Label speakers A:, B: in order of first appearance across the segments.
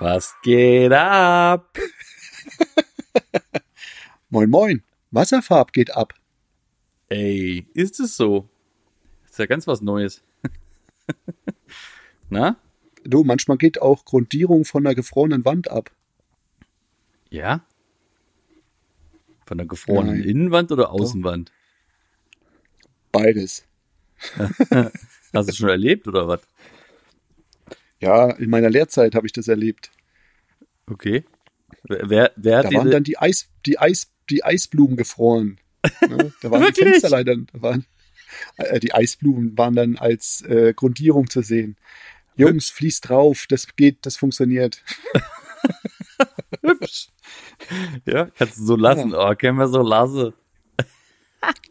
A: Was geht ab?
B: Moin Moin, Wasserfarb geht ab.
A: Ey, ist es so? Ist ja ganz was Neues. Na?
B: Du, manchmal geht auch Grundierung von einer gefrorenen Wand ab.
A: Ja? Von der gefrorenen
B: Nein.
A: Innenwand oder Außenwand?
B: Beides.
A: Hast du schon erlebt oder was?
B: Ja, in meiner Lehrzeit habe ich das erlebt.
A: Okay. Wer, wer,
B: Da waren dann die Eis, die Eis, die Eisblumen gefroren. Ne? Da waren die? Fenster leider, waren, äh, die Eisblumen waren dann als äh, Grundierung zu sehen. Jungs, fließt drauf, das geht, das funktioniert.
A: hübsch? Ja, kannst du so lassen. Oh, können wir so lassen.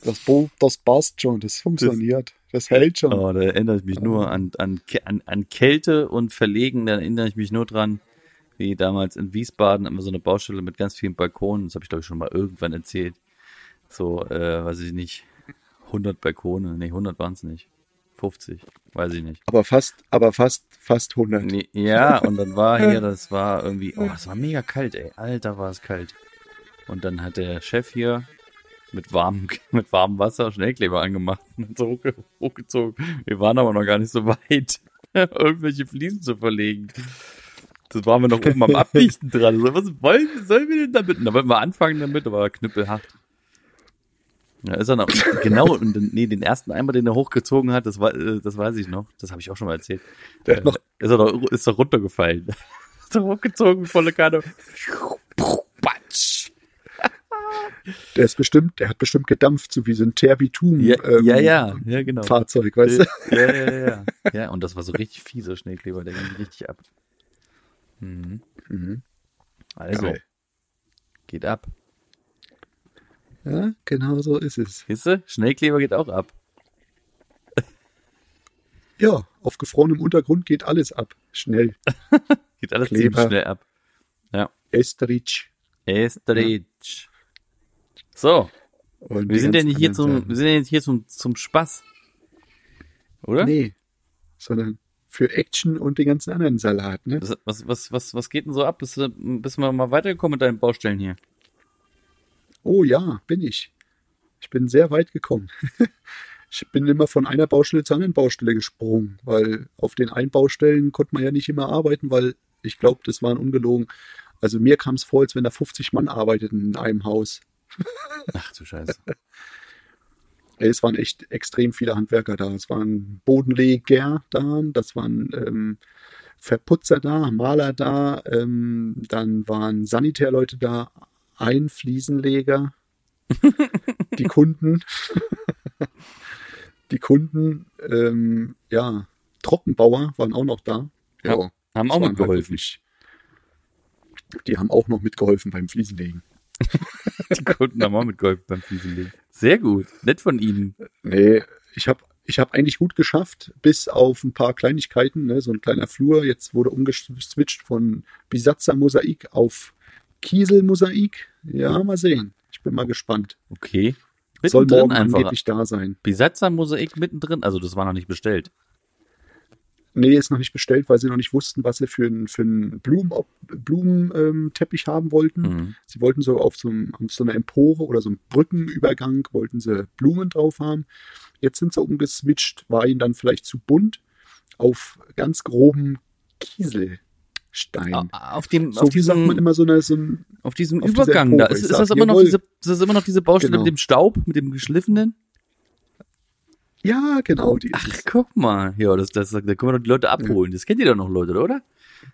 B: Das, Bo das passt schon, das funktioniert, das hält schon.
A: Oh, da erinnere ich mich nur an, an, an, an Kälte und Verlegen. Da erinnere ich mich nur dran, wie damals in Wiesbaden immer so eine Baustelle mit ganz vielen Balkonen. Das habe ich, glaube ich, schon mal irgendwann erzählt. So, äh, weiß ich nicht, 100 Balkone. Nee, 100 waren es nicht. 50, weiß ich nicht.
B: Aber fast, aber fast, fast 100.
A: Nee, ja, und dann war hier, das war irgendwie, oh, es war mega kalt, ey. Alter, war es kalt. Und dann hat der Chef hier mit warmem, mit warmem Wasser Schnellkleber angemacht und so hochge hochgezogen. Wir waren aber noch gar nicht so weit, irgendwelche Fliesen zu verlegen. Das waren wir noch oben am Abdichten dran. So, was wollen, sollen wir denn damit? Da wollten wir anfangen damit, aber knüppelhart. Ja, ist er noch, genau, und den, nee, den ersten Eimer, den er hochgezogen hat, das, war, äh, das weiß ich noch. Das habe ich auch schon mal erzählt.
B: Der hat noch,
A: Ist er doch, ist doch runtergefallen. Ist doch hochgezogen, volle Kanne.
B: Der ist bestimmt, der hat bestimmt gedampft, so wie so ein Terbitum.
A: Ja,
B: ähm,
A: ja, ja, ja, genau.
B: Fahrzeug, weißt du?
A: Ja, ja, ja, ja. Ja, und das war so richtig fieser Schneekleber, der ging richtig ab. Mhm.
B: Mhm.
A: Also,
B: Geil.
A: geht ab.
B: Ja, genau so ist es.
A: Du? Schneekleber geht auch ab.
B: Ja, auf gefrorenem Untergrund geht alles ab. Schnell.
A: Geht alles
B: Kleber.
A: ziemlich schnell ab.
B: Estrich.
A: Estridge. So,
B: Und
A: wir sind ja nicht hier zum, wir sind ja nicht hier zum, zum Spaß. Oder?
B: Nee, sondern für Action und den ganzen anderen Salat, ne?
A: Was, was, was, was, was geht denn so ab? Bist du, bist du mal weitergekommen mit deinen Baustellen hier?
B: Oh ja, bin ich. Ich bin sehr weit gekommen. ich bin immer von einer Baustelle zur anderen Baustelle gesprungen, weil auf den einen Baustellen konnte man ja nicht immer arbeiten, weil ich glaube, das waren ungelogen. Also mir kam es vor, als wenn da 50 Mann arbeiteten in einem Haus.
A: Ach du Scheiße.
B: Es waren echt extrem viele Handwerker da. Es waren Bodenleger da, das waren ähm, Verputzer da, Maler da, ähm, dann waren Sanitärleute da, ein Fliesenleger, die Kunden, die Kunden, ähm, ja, Trockenbauer waren auch noch da.
A: Ja, Haben auch
B: halt
A: mitgeholfen.
B: wirklich- Die haben auch noch mitgeholfen beim Fliesenlegen.
A: Die Kunden haben auch mitgeholfen beim Fliesenlegen. Sehr gut. Nett von Ihnen.
B: Nee, ich habe ich hab eigentlich gut geschafft, bis auf ein paar Kleinigkeiten, ne, so ein kleiner Flur. Jetzt wurde umgeswitcht von Bisatzer-Mosaik auf Kiesel-Mosaik. Ja, mal sehen. Ich bin mal gespannt.
A: Okay.
B: Soll
A: Mittendrin
B: morgen
A: einfach.
B: angeblich da sein.
A: Besatzer-Mosaik mittendrin. Also das war noch nicht bestellt.
B: Nee, ist noch nicht bestellt, weil sie noch nicht wussten, was sie für einen für einen Blumen, Blumenteppich ähm, haben wollten.
A: Mhm.
B: Sie wollten so auf so, einem, auf so einer Empore oder so einem Brückenübergang, wollten sie Blumen drauf haben. Jetzt sind sie umgeswitcht, war ihnen dann vielleicht zu bunt, auf ganz groben Kieselstein.
A: Au- Auf dem,
B: so
A: auf
B: wie sagt man
A: diesem,
B: immer so eine, so ein,
A: auf diesem
B: auf
A: Übergang da. Ist, ist das immer noch diese, ist das immer noch diese Baustelle
B: Genau.
A: mit dem Staub, mit dem geschliffenen?
B: Ja, genau, die ist
A: Ach, guck mal. Ja, das, das, da können wir doch die Leute abholen. Das kennt ihr doch noch, Leute, oder?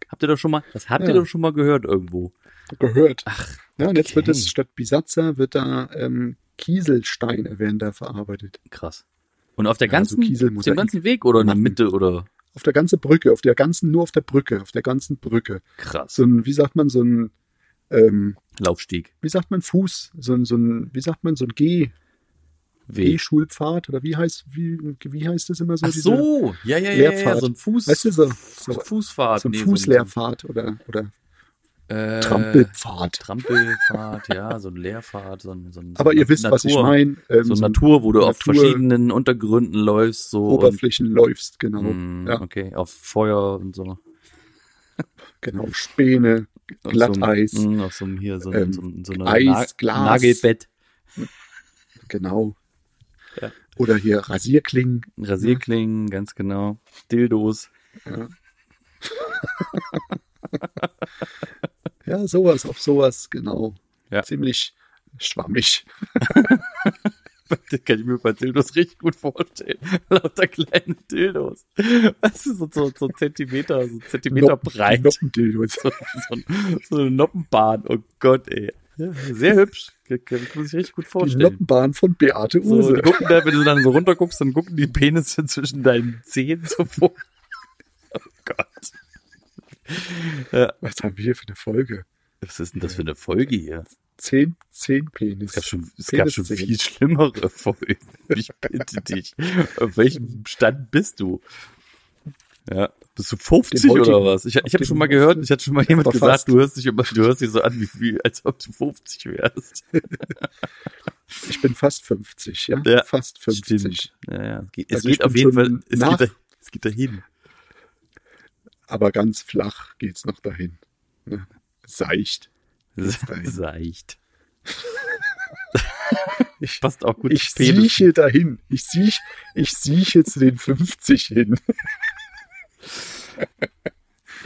A: Habt ihr doch schon mal, das habt ihr
B: Ja.
A: doch schon mal gehört irgendwo.
B: gehört.
A: Ach,
B: Ja, und jetzt wird es statt Bisatzer, wird da ähm, Kieselsteine werden da verarbeitet.
A: krass. Und auf der
B: Ja,
A: ganzen,
B: so
A: auf dem ganzen Weg oder in der. Mitte oder?
B: auf der ganzen Brücke, auf der ganzen, nur auf der Brücke, auf der ganzen Brücke.
A: Krass.
B: So ein, wie sagt man, so ein, ähm,
A: Laufstieg.
B: wie sagt man, Fuß, so ein, so ein, wie sagt man, so ein G,
A: Weg.
B: G-Schulpfad oder wie heißt, wie, wie heißt das immer so?
A: Ach so, ja, ja, ja, ja, so ein Fuß.
B: Weißt du, so, so,
A: Fußfahrt.
B: so ein
A: nee,
B: Fußleerpfad oder, oder
A: So, ein, äh,
B: Trampelpfad.
A: Trampelfahrt, ja, so ein Leerfahrt, so ein, so ein so
B: Aber
A: eine
B: ihr wisst, was ich
A: Natur-
B: meine. Ähm,
A: So
B: so
A: eine Natur, wo du auf
B: Natur-
A: verschiedenen Untergründen läufst, so.
B: Oberflächen läufst, genau.
A: Und, mm,
B: ja.
A: Okay, auf Feuer und so.
B: Genau, Späne,
A: Auf
B: Glatteis,
A: So, einem- mm, auf so einem hier, so, ein-
B: ähm,
A: so, so
B: Eis,
A: Na
B: Glas.
A: Nagelbett,
B: genau.
A: Ja.
B: Oder hier Rasierklingen.
A: Rasierklingen, ganz genau. Dildos.
B: Ja. ja, sowas, auf sowas, genau.
A: Ja.
B: Ziemlich schwammig.
A: Das kann ich mir bei Dildos richtig gut vorstellen. Lauter kleine Dildos. Weißt du, so, so, so Zentimeter, so Zentimeter
B: Noppen-
A: breit.
B: Noppendildos.
A: So, so, ein- so eine Noppenbahn. Oh Gott, ey. Ja, sehr hübsch. Kann, man sich richtig gut
B: Die
A: vorstellen.
B: Noppenbahn von Beate
A: So,
B: Use.
A: die gucken da, wenn du dann so runter guckst, dann gucken die Penisse zwischen deinen Zehen so vor. Oh Gott. Ja,
B: Was haben wir hier für eine Folge?
A: was ist denn das für eine Folge hier?
B: Zehn, zehn Penis.
A: Es gab schon, es gab schon viel schlimmere Folgen. Ich bitte dich. Auf welchem Stand bist du? Ja, bist du 50
B: Den heutigen-
A: oder was? Ich, ich habe schon mal gehört, ich hatte schon mal jemand gesagt,
B: fast.
A: du hörst dich immer, du hörst dich so an, wie, wie, als ob du 50 wärst.
B: Ich bin fast 50, ja?
A: Ja,
B: fast 50.
A: Stimmt. Ja, ja, es geht,
B: Also
A: geht auf jeden Fall, es geht, da, es geht dahin.
B: Aber ganz flach geht's noch dahin. Ne? Seicht. Dahin.
A: Seicht.
B: Ich,
A: Passt auch gut.
B: ich sieche dahin. Ich siech, ich sieche zu den 50 hin.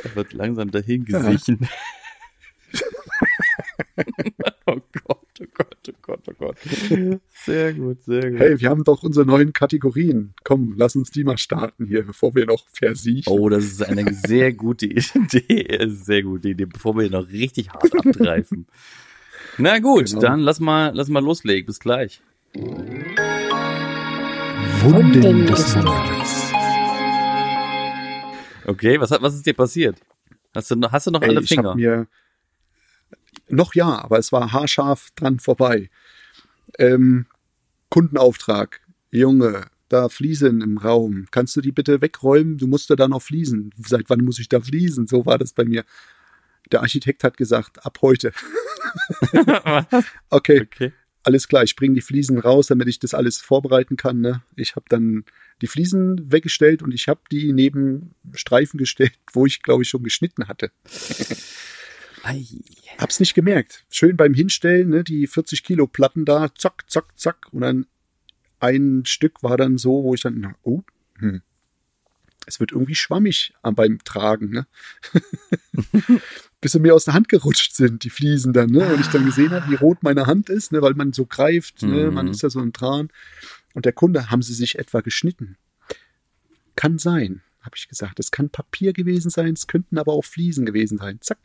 A: Er wird langsam dahin gesiechen. oh Gott, oh Gott, oh Gott, oh Gott. Sehr gut, sehr gut.
B: Hey, wir haben doch unsere neuen Kategorien. Komm, lass uns die mal starten hier, bevor wir noch versiechen.
A: Oh, das ist eine sehr gute Idee. Sehr gute Idee, bevor wir noch richtig hart abgreifen. Na gut,
B: Genau.
A: dann lass mal, lass mal loslegen. Bis gleich.
B: Wunden des Monats.
A: Okay, was, hat, was ist dir passiert? Hast du noch, hast du noch
B: Ey,
A: alle
B: ich
A: Finger?
B: hab mir noch ja, aber es war haarscharf dran vorbei. Ähm, Kundenauftrag. Junge, da Fliesen im Raum. Kannst du die bitte wegräumen? Du musst da noch fließen. Seit wann muss ich da fließen? So war das bei mir. Der Architekt hat gesagt, ab heute. Okay,
A: okay.
B: Alles klar, ich bringe die Fliesen raus, damit ich das alles vorbereiten kann. Ne? Ich habe dann die Fliesen weggestellt und ich habe die neben Streifen gestellt, wo ich, glaube ich, schon geschnitten hatte. Hab's nicht gemerkt. Schön beim Hinstellen, ne, die 40 Kilo Platten da, zack, zack, zack. Und dann ein Stück war dann so, wo ich dann, oh, hm, es wird irgendwie schwammig am- beim Tragen, ne? Bis sie mir aus der Hand gerutscht sind, die Fliesen dann, ne? Und ich dann gesehen habe, wie rot meine Hand ist, ne? Weil man so greift, ne?
A: Mhm.
B: Man ist ja so ein Tran. Und der Kunde, haben sie sich etwa geschnitten? Kann sein, habe ich gesagt. Es kann Papier gewesen sein, es könnten aber auch Fliesen gewesen sein. Zack.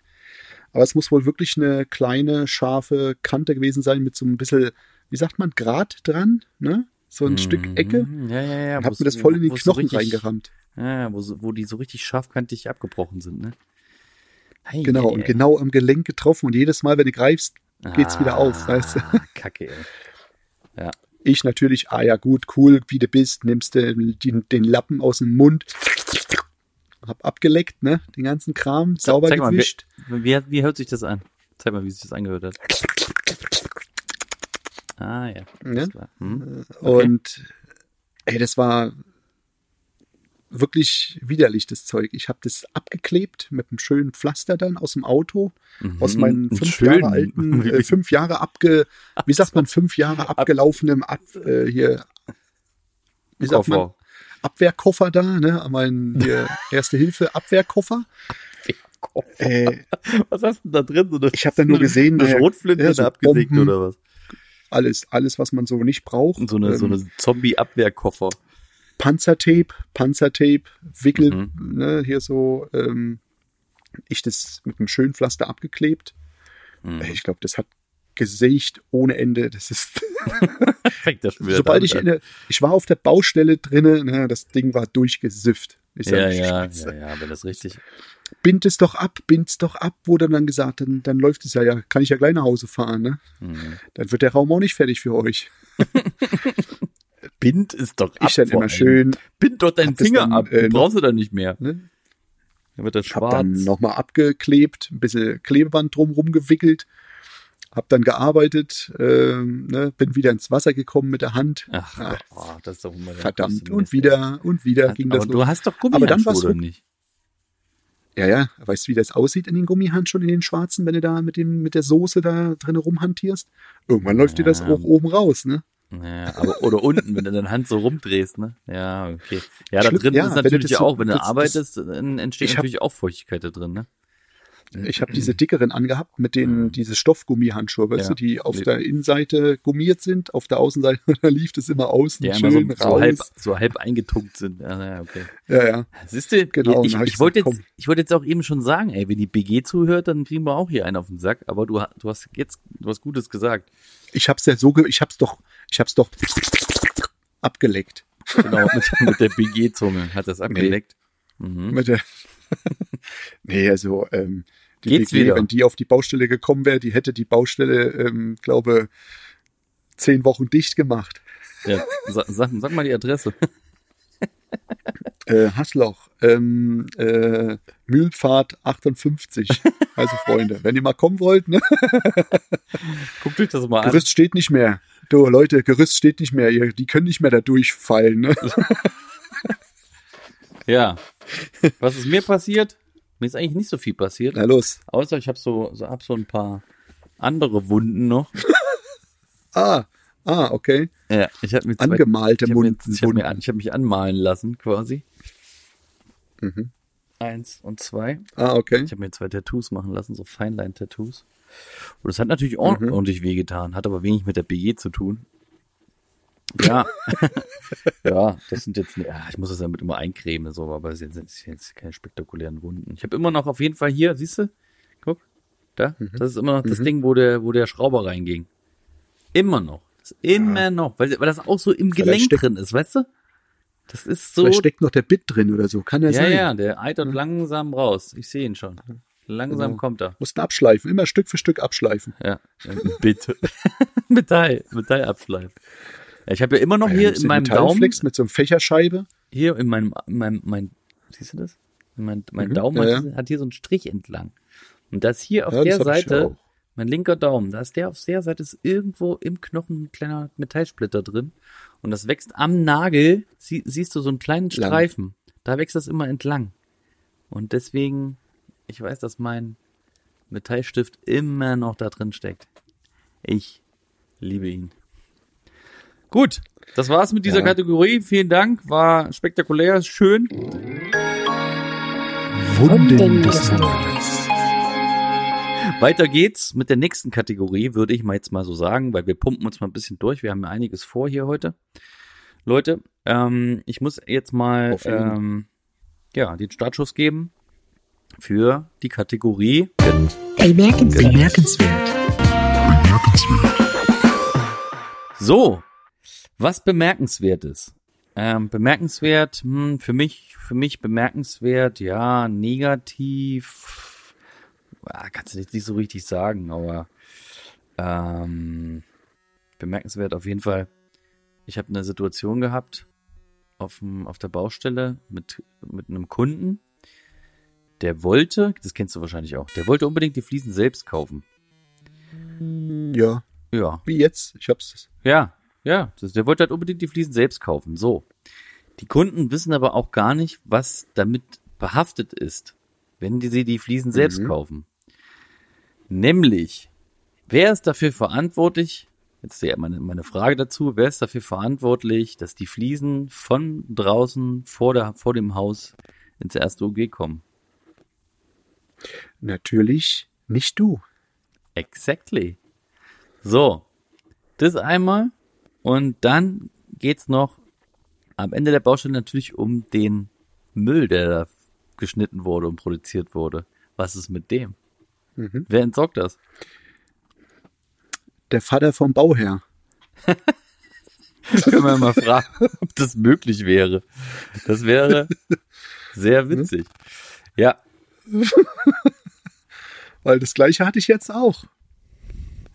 B: Aber es muss wohl wirklich eine kleine, scharfe Kante gewesen sein mit so ein bisschen, wie sagt man, Grat dran, ne? So ein Stück Ecke.
A: Mhm. Ja, ja, ja.
B: Und hab mir das voll in die Knochen
A: richtig-
B: reingerammt.
A: Ja, wo, wo die so richtig scharfkantig abgebrochen sind, ne? Ei,
B: Genau,
A: ei,
B: und genau am Gelenk getroffen. Und jedes Mal, wenn du greifst, geht's wieder auf, weißt du?
A: Ah, Kacke, ey.
B: ich natürlich, ah ja gut, cool, wie du bist, nimmst du den, den Lappen aus dem Mund, hab abgeleckt, ne, den ganzen Kram, sauber
A: Zeig mal,
B: gewischt.
A: Wie, wie, wie hört sich das an? Zeig mal, wie sich das angehört hat. Ah, ja.
B: Ne?
A: Alles klar. Hm?
B: Und ey, das war wirklich widerlich, das Zeug. Ich habe das abgeklebt mit einem schönen Pflaster dann aus dem Auto, aus
A: Mhm.
B: meinen
A: Einen
B: fünf
A: schönen-
B: Jahre alten, äh, fünf Jahre abge, wie sagt man, fünf Jahre abgelaufenem Ab, äh, hier, wie sagt man,
A: Koffer.
B: Abwehrkoffer da, ne, mein hier, Erste Hilfe Abwehrkoffer.
A: Koffer.
B: Äh,
A: Was hast du denn da drin? So
B: Ich hab da nur gesehen,
A: eine
B: naja,
A: Schrotflinte
B: ja, so
A: abgesägt oder was?
B: alles, alles, was man so nicht braucht.
A: Und so eine, so
B: Ähm,
A: eine Zombie-Abwehrkoffer.
B: Panzertape, Panzertape, Wickel,
A: Mhm.
B: ne, hier so, ähm, ich das mit einem schönen Pflaster abgeklebt.
A: Mhm.
B: Ich glaube, das hat gesägt ohne Ende. Das ist,
A: Fängt das
B: sobald ich der, ich war auf der Baustelle drinne, ne, das Ding war durchgesifft. Ich sag,
A: Ja, ja, ja, ja, wenn das richtig.
B: Bind es doch ab, bind's doch ab, wurde dann gesagt, dann, dann läuft es ja, ja, kann ich ja gleich nach Hause fahren, ne?
A: Mhm.
B: Dann wird der Raum auch nicht fertig für euch.
A: Bind ist doch ab.
B: Ich dann
A: vor
B: immer schön,
A: Bind doch deinen Finger
B: dann,
A: ab.
B: äh,
A: Du brauchst du dann nicht mehr.
B: ne?
A: Dann wird das
B: Hab dann
A: schwarz.
B: nochmal abgeklebt, ein bisschen Klebeband drumrum gewickelt, hab dann gearbeitet, ähm, ne, bin wieder ins Wasser gekommen mit der Hand.
A: Ach,
B: Ah,
A: oh, das ist doch immer
B: Verdammt. Und wieder und wieder
A: Hat-
B: ging
A: Aber
B: das
A: du
B: los.
A: hast doch
B: Aber dann
A: Gummihandschuhe,
B: war's
A: oder nicht?
B: Ja, ja, weißt du, wie das aussieht in den Gummihandschuhen, in den schwarzen, wenn du da mit dem mit der Soße da drin rumhantierst? Irgendwann läuft dir das
A: Ja.
B: auch oben raus, ne?
A: Ja, aber, oder unten, wenn du deine Hand so rumdrehst, ne? Ja, okay. Ja, da
B: Schlimm-
A: drin
B: ja,
A: ist natürlich
B: das so-
A: auch, wenn du
B: das- das-
A: arbeitest, dann entsteht
B: Ich hab-
A: natürlich auch Feuchtigkeit da drin, ne?
B: Ich habe diese dickeren angehabt mit den diese Stoffgummihandschuhe, weißt
A: Ja.
B: du, die auf der Innenseite gummiert sind, auf der Außenseite da lief es immer außen
A: Die
B: schön
A: so, so,
B: raus.
A: halb, so halb eingetunkt sind. Ja, ja, okay.
B: Ja, ja.
A: Siehst du,
B: Genau,
A: ich, ich,
B: ich
A: wollte jetzt, ich wollte jetzt auch eben schon sagen, ey, wenn die BG zuhört, dann kriegen wir auch hier einen auf den Sack, aber du, du hast jetzt was Gutes gesagt.
B: Ich hab's ja so, ge ich hab's doch, ich hab's doch abgeleckt.
A: Genau, mit, mit der BG-Zunge hat das abgeleckt. Mhm.
B: Mit der nee, also ähm, die
A: Geht's
B: WG,
A: wieder?
B: wenn die auf die Baustelle gekommen wäre, die hätte die Baustelle, ähm, glaube zehn Wochen dicht gemacht.
A: Ja, sag, sag, sag mal die Adresse.
B: Äh, Hassloch, ähm, äh, Mühlpfad 58. Also Freunde, wenn ihr mal kommen wollt, ne?
A: Guckt euch das mal an.
B: Gerüst steht nicht mehr. Du Leute, Gerüst steht nicht mehr. Ihr, die können nicht mehr da durchfallen. Ne?
A: Ja. Was ist mir passiert? Mir ist eigentlich nicht so viel passiert.
B: Na los.
A: Außer ich habe so, so, hab so ein paar andere Wunden noch.
B: Ah, ah, okay.
A: Ja, ich habe mir zwei,
B: Angemalte
A: ich hab mir, ich hab mir, an- ich hab mich anmalen lassen, quasi.
B: Mhm.
A: Eins und zwei.
B: Ah, okay.
A: Ich habe mir zwei Tattoos machen lassen, so Feinlein-Tattoos. Und das hat natürlich ord-
B: Mhm.
A: ordentlich wehgetan, hat aber wenig mit der BG zu tun. Ja, ja, das sind jetzt, ja, ich muss das damit immer eincremen, so, aber es sind jetzt, jetzt keine spektakulären Wunden. Ich habe immer noch auf jeden Fall hier, siehst du? Guck, da,
B: Mhm.
A: das ist immer noch das Ding, wo der, wo der Schrauber reinging. Immer noch. Immer noch, weil, weil das auch so im Gelenk
B: steckt-
A: drin ist, weißt du? Das ist so.
B: Vielleicht steckt noch der Bit drin oder so. Kann ja,
A: Ja,
B: sein.
A: ja, der eitert langsam raus. Ich sehe ihn schon. Langsam
B: Genau.
A: kommt er.
B: Mussten abschleifen. Immer Stück für Stück abschleifen.
A: Ja, bitte. Metall, Metall abschleifen. Ja, ich habe ja immer noch
B: Ja,
A: hier in meinem Daumen,
B: mit so einem Fächerscheibe.
A: hier in meinem, mein, mein, siehst du das? Mein, mein
B: Mhm,
A: Daumen
B: ja,
A: hat,
B: ja.
A: hat hier so einen Strich entlang. Und das hier auf
B: Ja,
A: der Seite. Mein linker Daumen, da ist der auf der Seite ist irgendwo im Knochen ein kleiner Metallsplitter drin. Und das wächst am Nagel, sie, siehst du so einen kleinen
B: Lang.
A: Streifen. Da wächst das immer entlang. Und deswegen, ich weiß, dass mein Metallstift immer noch da drin steckt. Ich liebe ihn. Gut, das war's mit dieser
B: Ja.
A: Kategorie. Vielen Dank, war spektakulär, schön.
B: Wunden
C: des
B: Monats.
A: Weiter geht's mit der nächsten Kategorie, würde ich mal jetzt mal so sagen, weil wir pumpen uns mal ein bisschen durch. Wir haben ja einiges vor hier heute. Leute, ähm, ich muss jetzt mal ähm, ja, den Startschuss geben für die Kategorie
C: Bemerkenswert.
B: Bemerkenswert.
A: So, was bemerkenswertes. Ähm, bemerkenswert, hm, für mich, für mich bemerkenswert, ja, negativ, kannst du jetzt nicht so richtig sagen, aber ähm, bemerkenswert auf jeden Fall. Ich habe eine Situation gehabt auf, dem, auf der Baustelle mit, mit einem Kunden, der wollte, das kennst du wahrscheinlich auch, der wollte unbedingt die Fliesen selbst kaufen.
B: Ja,
A: Ja,
B: wie jetzt? Ich hab's.
A: ja, ja, der wollte halt unbedingt die Fliesen selbst kaufen. So. Die Kunden wissen aber auch gar nicht, was damit behaftet ist, wenn die sie die Fliesen selbst
B: Mhm.
A: kaufen. Nämlich, wer ist dafür verantwortlich? Jetzt ja meine, meine Frage dazu, wer ist dafür verantwortlich, dass die Fliesen von draußen vor, der, vor dem Haus ins erste OG kommen?
B: Natürlich nicht du.
A: Exactly. So, das einmal und dann geht's noch am Ende der Baustelle natürlich um den Müll, der da geschnitten wurde und produziert wurde. Was ist mit dem?
B: Mhm.
A: Wer entsorgt das?
B: Der Vater vom Bauherr.
A: Können wir mal fragen, ob das möglich wäre. Das wäre, Sehr witzig. Ja,
B: Weil das gleiche hatte ich jetzt auch.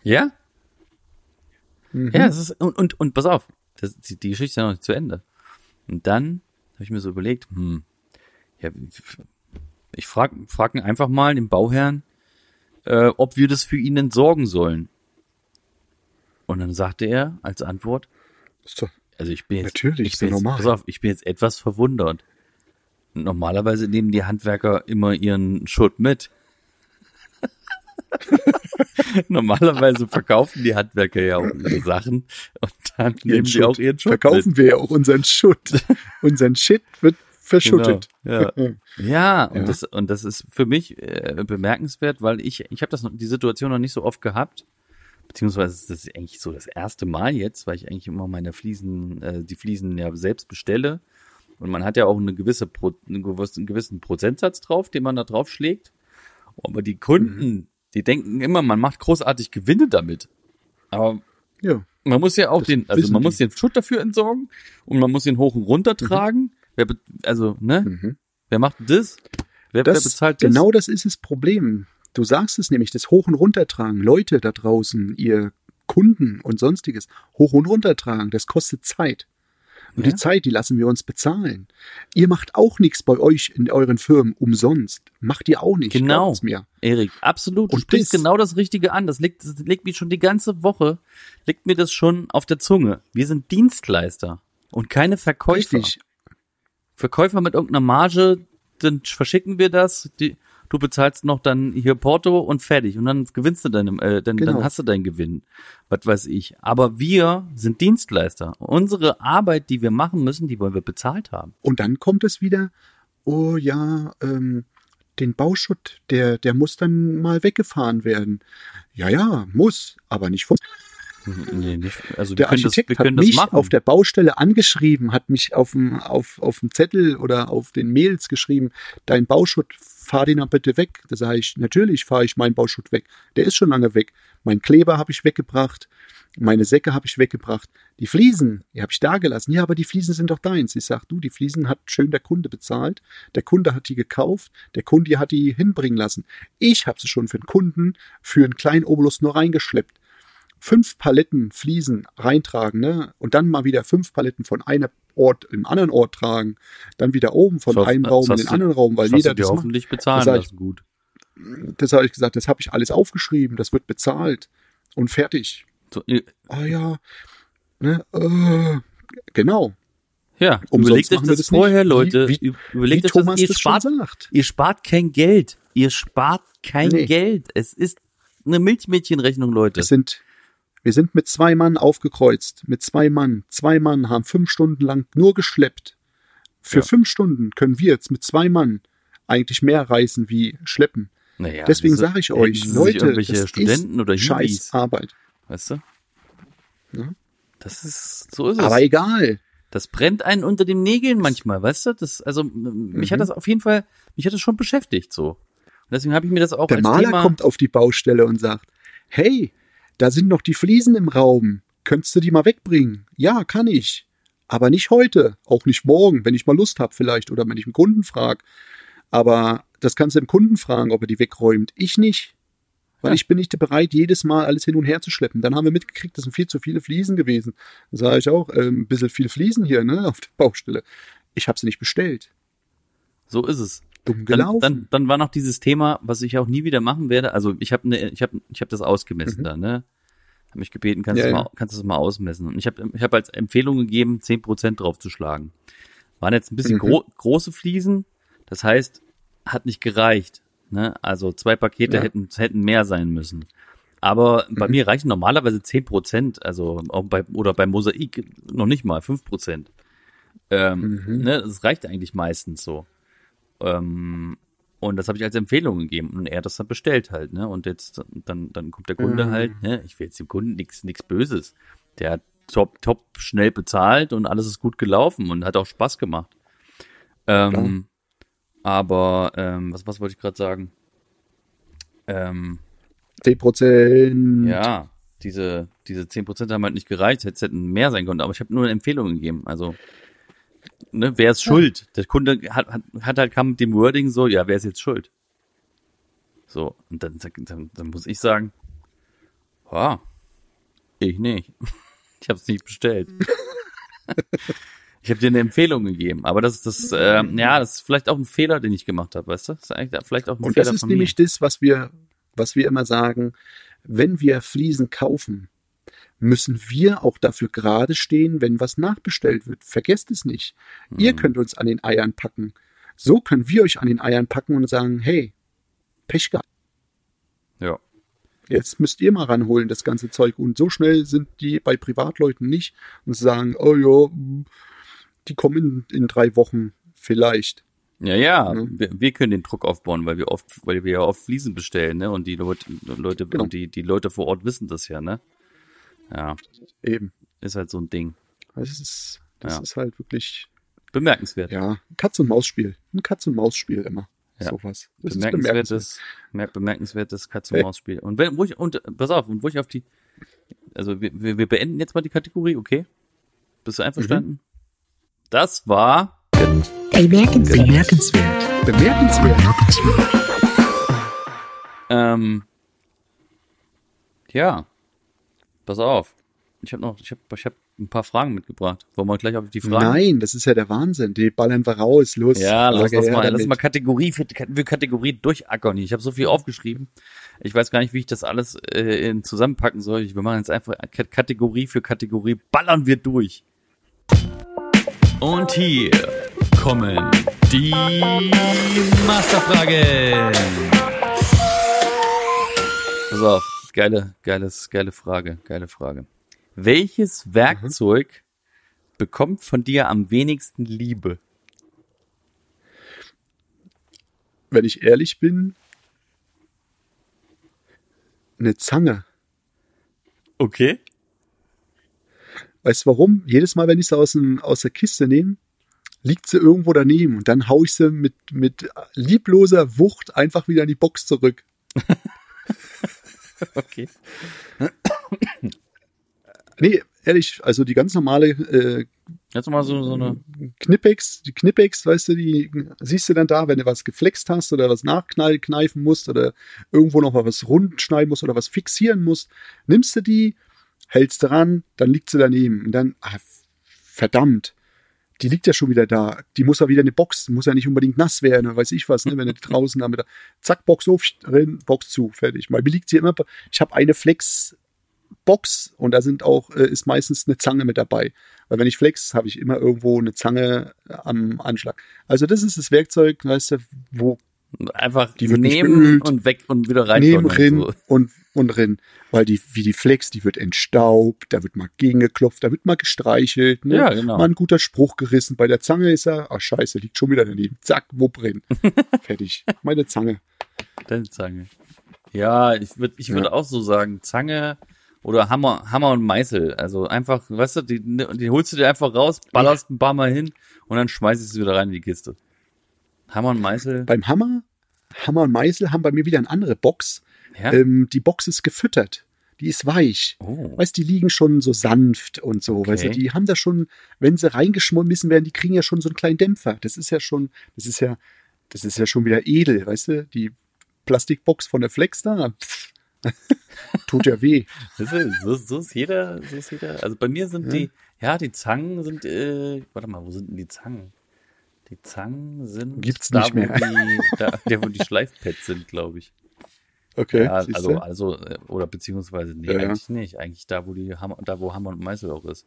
A: Ja?
B: Mhm.
A: Ja, es ist, und, und, und pass auf, das, die, die Geschichte ist ja noch nicht zu Ende. Und dann habe ich mir so überlegt, hm, ja, ich frag, frag ihn einfach mal den Bauherrn, äh, ob wir das für ihn entsorgen sollen. Und dann sagte er als Antwort, also ich bin jetzt,
B: Natürlich,
A: ich bin jetzt,
B: normal.
A: auf, ich bin jetzt etwas verwundert. Normalerweise nehmen die Handwerker immer ihren Schutt mit. Normalerweise verkaufen die Handwerker ja auch ihre Sachen und dann nehmen die
B: Schutt.
A: auch ihren Schutt
B: Verkaufen wir ja auch unseren Schutt. Unseren Shit wird verschüttet.
A: Genau, ja. Ja, und
B: Ja.
A: das und das ist für mich äh, bemerkenswert, weil ich ich habe das noch, die Situation noch nicht so oft gehabt, beziehungsweise ist das eigentlich so das erste Mal jetzt, weil ich eigentlich immer meine Fliesen, äh, die Fliesen ja selbst bestelle und man hat ja auch eine gewisse Pro, einen gewissen, einen gewissen Prozentsatz drauf, den man da drauf schlägt. Aber die Kunden,
B: Mhm.
A: die denken immer, man macht großartig Gewinne damit. Aber
B: Ja.
A: man muss ja auch
B: Das
A: den, also man
B: die.
A: muss den Schutt dafür entsorgen und man muss den hoch und runter tragen. Wer, also, ne?
B: Mhm.
A: Wer macht das? Wer, wer
B: Das,
A: bezahlt das?
B: genau das ist das Problem. Du sagst es nämlich, das Hoch- und Runtertragen. Leute da draußen, ihr Kunden und sonstiges, Hoch- und Runtertragen, das kostet Zeit. Und
A: Ja.
B: die Zeit, die lassen wir uns bezahlen. Ihr macht auch nichts bei euch in euren Firmen umsonst. Macht ihr auch nicht.
A: Genau.
B: mir.
A: Erik, absolut. Du
B: Und
A: sprichst
B: das-
A: genau das Richtige an. Das liegt, das liegt mir schon die ganze Woche, liegt mir das schon auf der Zunge. Wir sind Dienstleister und keine Verkäufer.
B: Richtig.
A: Verkäufer mit irgendeiner Marge, dann verschicken wir das, die, du bezahlst noch dann hier Porto und fertig. Und dann gewinnst du deinem, äh, dann,
B: Genau.
A: dann hast du deinen Gewinn. Was weiß ich. Aber wir sind Dienstleister. Unsere Arbeit, die wir machen müssen, die wollen wir bezahlt haben.
B: Und dann kommt es wieder, oh ja, ähm, den Bauschutt, der, der muss dann mal weggefahren werden. Ja, ja, muss, aber nicht von
A: Nee, nicht, also
B: Der
A: das,
B: Architekt
A: wir
B: hat
A: das
B: mich auf der Baustelle angeschrieben, hat mich auf dem, auf, auf dem Zettel oder auf den Mails geschrieben, dein Bauschutt, fahr den mal bitte weg. Da sage ich, natürlich fahre ich meinen Bauschutt weg. Der ist schon lange weg. Mein Kleber habe ich weggebracht, meine Säcke habe ich weggebracht. Die Fliesen, die habe ich da gelassen. Ja, aber die Fliesen sind doch deins. Ich sag, du, die Fliesen hat schön der Kunde bezahlt. Der Kunde hat die gekauft. Der Kunde hat die hinbringen lassen. Ich habe sie schon für den Kunden für einen kleinen Obolus nur reingeschleppt fünf Paletten Fliesen reintragen, ne? Und dann mal wieder fünf Paletten von einem Ort in einen anderen Ort tragen, dann wieder oben von
A: Das
B: einem
A: das
B: Raum in den
A: du-
B: anderen Raum, weil jeder das
A: hoffentlich bezahlen
B: Das ich-
A: gut.
B: Das habe ich gesagt, das habe ich alles aufgeschrieben, das wird bezahlt und fertig.
A: So,
B: Ah ja, ne? Äh, genau.
A: ja,
B: Umsonst
A: überlegt euch
B: machen wir
A: das
B: das nicht.
A: vorher,
B: Wie-
A: Leute.
B: wie-
A: Ü- überlegt
B: Wie
A: euch
B: Thomas
A: das, ihr
B: das
A: spart, ihr spart kein Geld. Ihr spart kein
B: Nee.
A: Geld. Es ist eine Milchmädchenrechnung, Leute.
B: Es sind, wir sind mit zwei Mann aufgekreuzt, mit zwei Mann. Zwei Mann haben fünf Stunden lang nur geschleppt. Für
A: Ja.
B: fünf Stunden können wir jetzt mit zwei Mann eigentlich mehr reißen wie schleppen.
A: Naja,
B: Deswegen sage ich euch, Leute, das
A: Studenten
B: ist
A: oder
B: scheiß Arbeit.
A: weißt du?
B: Ja.
A: Das ist, so ist es.
B: Aber egal.
A: Das brennt einen unter den Nägeln manchmal, weißt du? Das, also, mich hat
B: Mhm.
A: das auf jeden Fall, mich hat das schon beschäftigt, so. Und deswegen habe ich mir das auch
B: Der
A: als
B: Maler
A: Thema,
B: kommt auf die Baustelle und sagt, hey, da sind noch die Fliesen im Raum. Könntest du die mal wegbringen? Ja, kann ich. Aber nicht heute, auch nicht morgen, wenn ich mal Lust habe vielleicht oder wenn ich einen Kunden frage. Aber das kannst du dem Kunden fragen, ob er die wegräumt. Ich nicht. Weil
A: Ja.
B: ich bin nicht bereit, jedes Mal alles hin und her zu schleppen. Dann haben wir mitgekriegt, das sind viel zu viele Fliesen gewesen. Dann sage ich auch, äh, ein bisschen viel Fliesen hier ne, auf der Baustelle. Ich habe sie nicht bestellt.
A: so ist es.
B: Dumm
A: Dann,
B: gelaufen.
A: dann, dann war noch dieses Thema, was ich auch nie wieder machen werde. Also ich habe ne, ich habe ich habe das ausgemessen
B: Mhm.
A: da, ne? Hab mich gebeten, kannst
B: Ja,
A: du
B: ja.
A: mal kannst du das mal ausmessen. Und ich habe ich habe als Empfehlung gegeben, 10% draufzuschlagen. Waren jetzt ein bisschen
B: Mhm.
A: gro große Fliesen, das heißt, hat nicht gereicht, ne? Also zwei Pakete
B: Ja.
A: hätten hätten mehr sein müssen. Aber bei
B: Mhm.
A: mir reichen normalerweise 10%, also auch bei oder bei Mosaik noch nicht mal 5%. Ähm,
B: Mhm.
A: ne, das reicht eigentlich meistens so. Ähm, und das habe ich als Empfehlung gegeben und er hat das dann bestellt halt, ne? Und jetzt dann dann kommt der Kunde
B: Mhm.
A: halt, ne? Ich will jetzt dem Kunden nichts nichts Böses. Der hat top top schnell bezahlt und alles ist gut gelaufen und hat auch Spaß gemacht. Ähm, aber ähm, was was wollte ich gerade sagen? Ähm,
B: 10%.
A: ja, diese diese 10% haben halt nicht gereicht, es hätten mehr sein können, aber ich habe nur eine Empfehlung gegeben. Also ne, wer ist schuld? Der Kunde hat, hat, hat halt kam mit dem Wording so, ja, wer ist jetzt schuld? So, und dann, dann, dann muss ich sagen, ah, ich nicht. Ich habe es nicht bestellt. ich habe dir eine Empfehlung gegeben, aber das ist das, äh, ja, das ist vielleicht auch ein Fehler, den ich gemacht habe, weißt du? Das ist eigentlich vielleicht auch ein
B: Und
A: Fehler
B: das ist nämlich das, was wir, was wir immer sagen, wenn wir Fliesen kaufen, müssen wir auch dafür gerade stehen, wenn was nachbestellt wird. Vergesst es nicht. Ihr
A: Mhm.
B: könnt uns an den Eiern packen. So können wir euch an den Eiern packen und sagen, hey, Pech gehabt.
A: Ja.
B: Jetzt müsst ihr mal ranholen, das ganze Zeug. Und so schnell sind die bei Privatleuten nicht und sagen, oh ja, die kommen in, in drei Wochen vielleicht.
A: Ja, ja,
B: Mhm.
A: wir, wir können den Druck aufbauen, weil wir oft, weil wir ja oft Fliesen bestellen, ne? Und die Leute, Leute,
B: Genau.
A: und die, die Leute vor Ort wissen das ja, ne? Ja,
B: Eben.
A: ist halt so ein Ding.
B: Das ist, das
A: Ja.
B: ist halt wirklich,
A: Bemerkenswert.
B: ja, Katz- und Maus-Spiel. Ein Katz-und-Maus-Spiel immer.
A: Ja.
B: Sowas. Das ist
A: bemerkenswertes, mer- bemerkenswertes Katz und wenn, wo ich, und, pass auf, und wo ich auf die, also wir, wir, wir beenden jetzt mal die Kategorie, okay? Bist du einverstanden?
B: Mhm.
A: Das war,
C: Bemerkenswert.
B: Bemerkenswert. Bemerkenswert.
A: ähm, ja, pass auf. Ich habe noch, ich habe, ich habe ein paar Fragen mitgebracht. Wollen wir gleich auf die Fragen?
B: Nein, das ist ja der Wahnsinn. Die ballern wir raus. Los.
A: Ja, lass, lass, mal, lass mal Kategorie für, für Kategorie durchackern. Ich habe so viel aufgeschrieben. Ich weiß gar nicht, wie ich das alles äh, in zusammenpacken soll. Ich- Wir machen jetzt einfach Kategorie für Kategorie. Ballern wir durch. Und hier kommen die Masterfragen. Pass auf, geile, geiles, geile Frage, geile Frage. Welches Werkzeug bekommt von dir am wenigsten Liebe?
B: Wenn ich ehrlich bin, eine Zange.
A: Okay.
B: Weißt du warum? Jedes Mal, wenn ich sie aus, dem, aus der Kiste nehme, liegt sie irgendwo daneben und dann hau ich sie mit, mit liebloser Wucht einfach wieder in die Box zurück.
A: Okay.
B: Nee, ehrlich, also die ganz normale äh,
A: Jetzt mal so, so eine.
B: Knipex, die Knipex, weißt du, die siehst du dann da, wenn du was geflext hast oder was nachkneifen musst oder irgendwo noch mal was rund schneiden musst oder was fixieren musst, nimmst du die, hältst dran, dann liegt sie daneben und dann, ah, verdammt, die liegt ja schon wieder da, die muss ja wieder in die Box, muss ja nicht unbedingt nass werden weiß ich was, ne, wenn du die draußen damit, zack, Box auf, drin, Box zu, fertig. Weil mir liegt sie immer, ich habe eine Flex Box und da sind auch äh, ist meistens eine Zange mit dabei, weil wenn ich flex, habe ich immer irgendwo eine Zange am Anschlag. Also das ist das Werkzeug, weißt du, wo
A: Einfach
B: Die wird
A: nehmen
B: geölt.
A: und weg und wieder rein.
B: neben rin
A: So.
B: und und rin, weil die wie die Flex, die wird entstaubt, da wird mal gegengeklopft, da wird mal gestreichelt, ne?
A: Ja, genau.
B: mal ein guter Spruch gerissen. Bei der Zange ist er, ach scheiße, liegt schon wieder daneben, zack, wupp drin, fertig, meine Zange.
A: Deine Zange. Ja, ich würde ich würd
B: Ja.
A: auch so sagen, Zange oder Hammer, Hammer und Meißel. Also einfach, weißt du, die, die holst du dir einfach raus, ballerst ein paar Mal hin und dann schmeißt du sie wieder rein in die Kiste. Hammer und Meißel.
B: Beim Hammer, Hammer und Meißel haben bei mir wieder eine andere Box.
A: Ja?
B: Ähm, die Box ist gefüttert. Die ist weich.
A: oh.
B: Weißt, die liegen schon so sanft und so.
A: Okay.
B: Weißt du, die haben da schon, wenn sie reingeschmissen werden, die kriegen ja schon so einen kleinen Dämpfer. Das ist ja schon, das ist ja, das ist ja schon wieder edel, weißt du? Die Plastikbox von der Flex da, pff, tut ja weh.
A: Das ist, so, so ist jeder, so ist jeder. Also bei mir sind
B: Ja.
A: die, ja, die Zangen sind, äh, warte mal, wo sind denn die Zangen? Die Zangen sind
B: Gibt's
A: da,
B: nicht
A: wo
B: mehr.
A: die, da, der, wo die Schleifpads sind, glaube ich.
B: Okay,
A: Ja, also, also, äh, oder beziehungsweise, nee,
B: Ja, ja.
A: eigentlich nicht. Eigentlich da, wo die Hammer, da, wo Hammer und Meißel auch ist.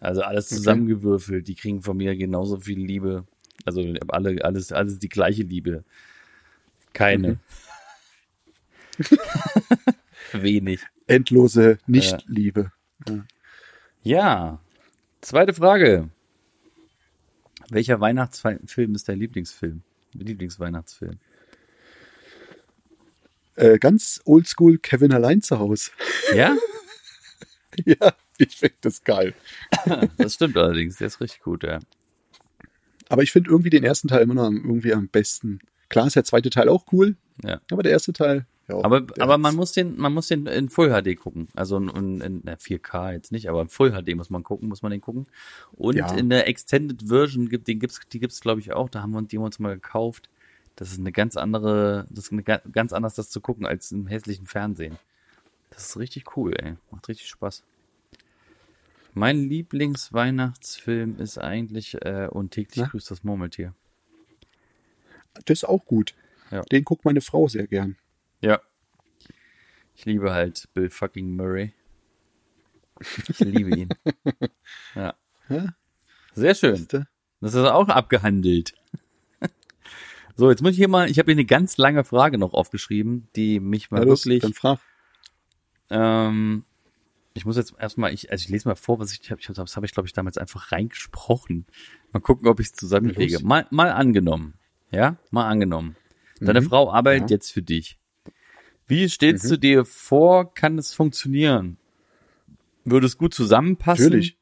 A: Also alles zusammengewürfelt, die kriegen von mir genauso viel Liebe. Also alle, alles, alles die gleiche Liebe. Keine.
B: Mhm.
A: Wenig.
B: Endlose Nichtliebe.
A: Ja. Zweite Frage. Welcher Weihnachtsfilm ist dein Lieblingsfilm? Lieblingsweihnachtsfilm?
B: Äh, ganz oldschool Kevin allein zu Hause.
A: Ja?
B: ja, ich finde das geil.
A: Das stimmt allerdings. Der ist richtig gut, ja.
B: Aber ich finde irgendwie den ersten Teil immer noch am- irgendwie am besten. Klar ist der zweite Teil auch cool,
A: Ja.
B: aber der erste Teil, ja.
A: Aber, aber
B: hat's.
A: man muss den, man muss den in Full HD gucken. Also in, in, in na, 4K jetzt nicht, aber in Full HD muss man gucken, muss man den gucken. Und
B: Ja.
A: in der Extended Version gibt, den gibt's, die gibt's glaube ich auch. Da haben wir, die haben uns mal gekauft. Das ist eine ganz andere, das ist eine, ga- ganz anders, das zu gucken als im hässlichen Fernsehen. Das ist richtig cool, ey. Macht richtig Spaß. Mein Lieblingsweihnachtsfilm ist eigentlich äh, und täglich grüßt das Murmeltier.
B: Das ist auch gut.
A: Ja.
B: Den guckt meine Frau sehr gern.
A: Ja. Ich liebe halt Bill fucking Murray. Ich liebe ihn. Ja.
B: Ja?
A: Sehr schön. Das ist auch abgehandelt. So, jetzt muss ich hier mal, ich habe hier eine ganz lange Frage noch aufgeschrieben, die mich mal
B: los,
A: wirklich,
B: dann frag.
A: ähm, ich muss jetzt erstmal, ich, also ich lese mal vor, was ich, ich hab, ich das habe ich glaube ich damals einfach reingesprochen. Mal gucken, ob ich es zusammenkriege. Mal, mal angenommen, ja, mal angenommen. Deine
B: Mhm.
A: Frau arbeitet
B: Ja.
A: jetzt für dich. Wie stellst
B: Mhm.
A: du dir vor, kann es funktionieren? Würde es gut zusammenpassen?
B: Natürlich.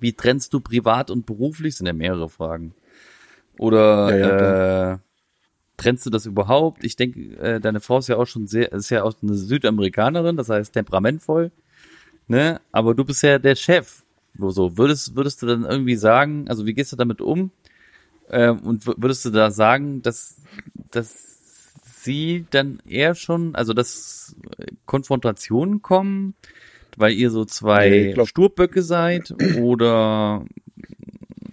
A: Wie trennst du privat und beruflich? Sind ja mehrere Fragen. Oder
B: Ja, ja,
A: äh, trennst du das überhaupt? Ich denke, äh, deine Frau ist ja auch schon sehr, ist ja auch eine Südamerikanerin, das heißt temperamentvoll, ne? Aber du bist ja der Chef. Wo So würdest würdest du dann irgendwie sagen, also wie gehst du damit um? Ähm, und würdest du da sagen, dass dass sie dann eher schon, also dass Konfrontationen kommen, weil ihr so zwei
B: Nee, glaub-
A: Sturböcke seid oder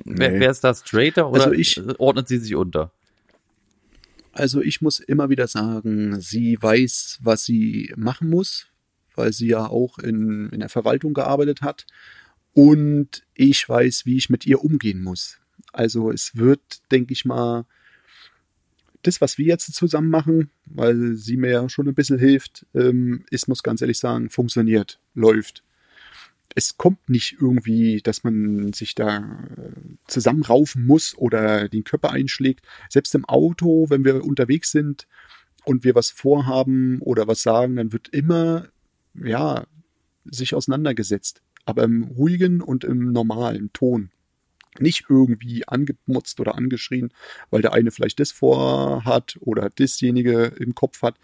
A: wer,
B: Nee.
A: wer ist da straighter oder
B: Also ich-
A: ordnet sie sich unter?
B: Also ich muss immer wieder sagen, sie weiß, was sie machen muss, weil sie ja auch in, in der Verwaltung gearbeitet hat. Und ich weiß, wie ich mit ihr umgehen muss. Also es wird, denke ich mal, das, was wir jetzt zusammen machen, weil sie mir ja schon ein bisschen hilft, ähm, ist, muss ganz ehrlich sagen, funktioniert, läuft. Es kommt nicht irgendwie, dass man sich da äh, zusammenraufen muss oder den Körper einschlägt. Selbst im Auto, wenn wir unterwegs sind und wir was vorhaben oder was sagen, dann wird immer, ja, sich auseinandergesetzt. Aber im ruhigen und im normalen Ton. Nicht irgendwie angemotzt oder angeschrien, weil der eine vielleicht das vorhat oder dasjenige im Kopf hat.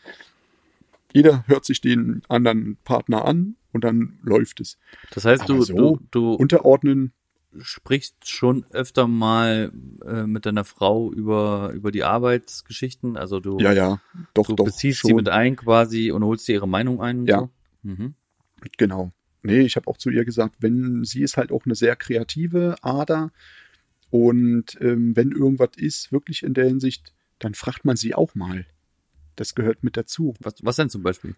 B: Jeder hört sich den anderen Partner an und dann läuft es.
A: Das heißt,
B: Aber
A: du,
B: so
A: du, du
B: Unterordnen,
A: sprichst schon öfter mal äh, mit deiner Frau über, über die Arbeitsgeschichten. Also du,
B: ja, ja, doch,
A: du
B: doch.
A: beziehst
B: schon.
A: sie mit ein quasi und holst dir ihre Meinung ein.
B: Ja.
A: So. Mhm.
B: Genau. Nee, ich habe auch zu ihr gesagt, wenn sie ist halt auch eine sehr kreative Ader und ähm, wenn irgendwas ist, wirklich in der Hinsicht, dann fragt man sie auch mal. Das gehört mit dazu.
A: Was, was denn zum Beispiel?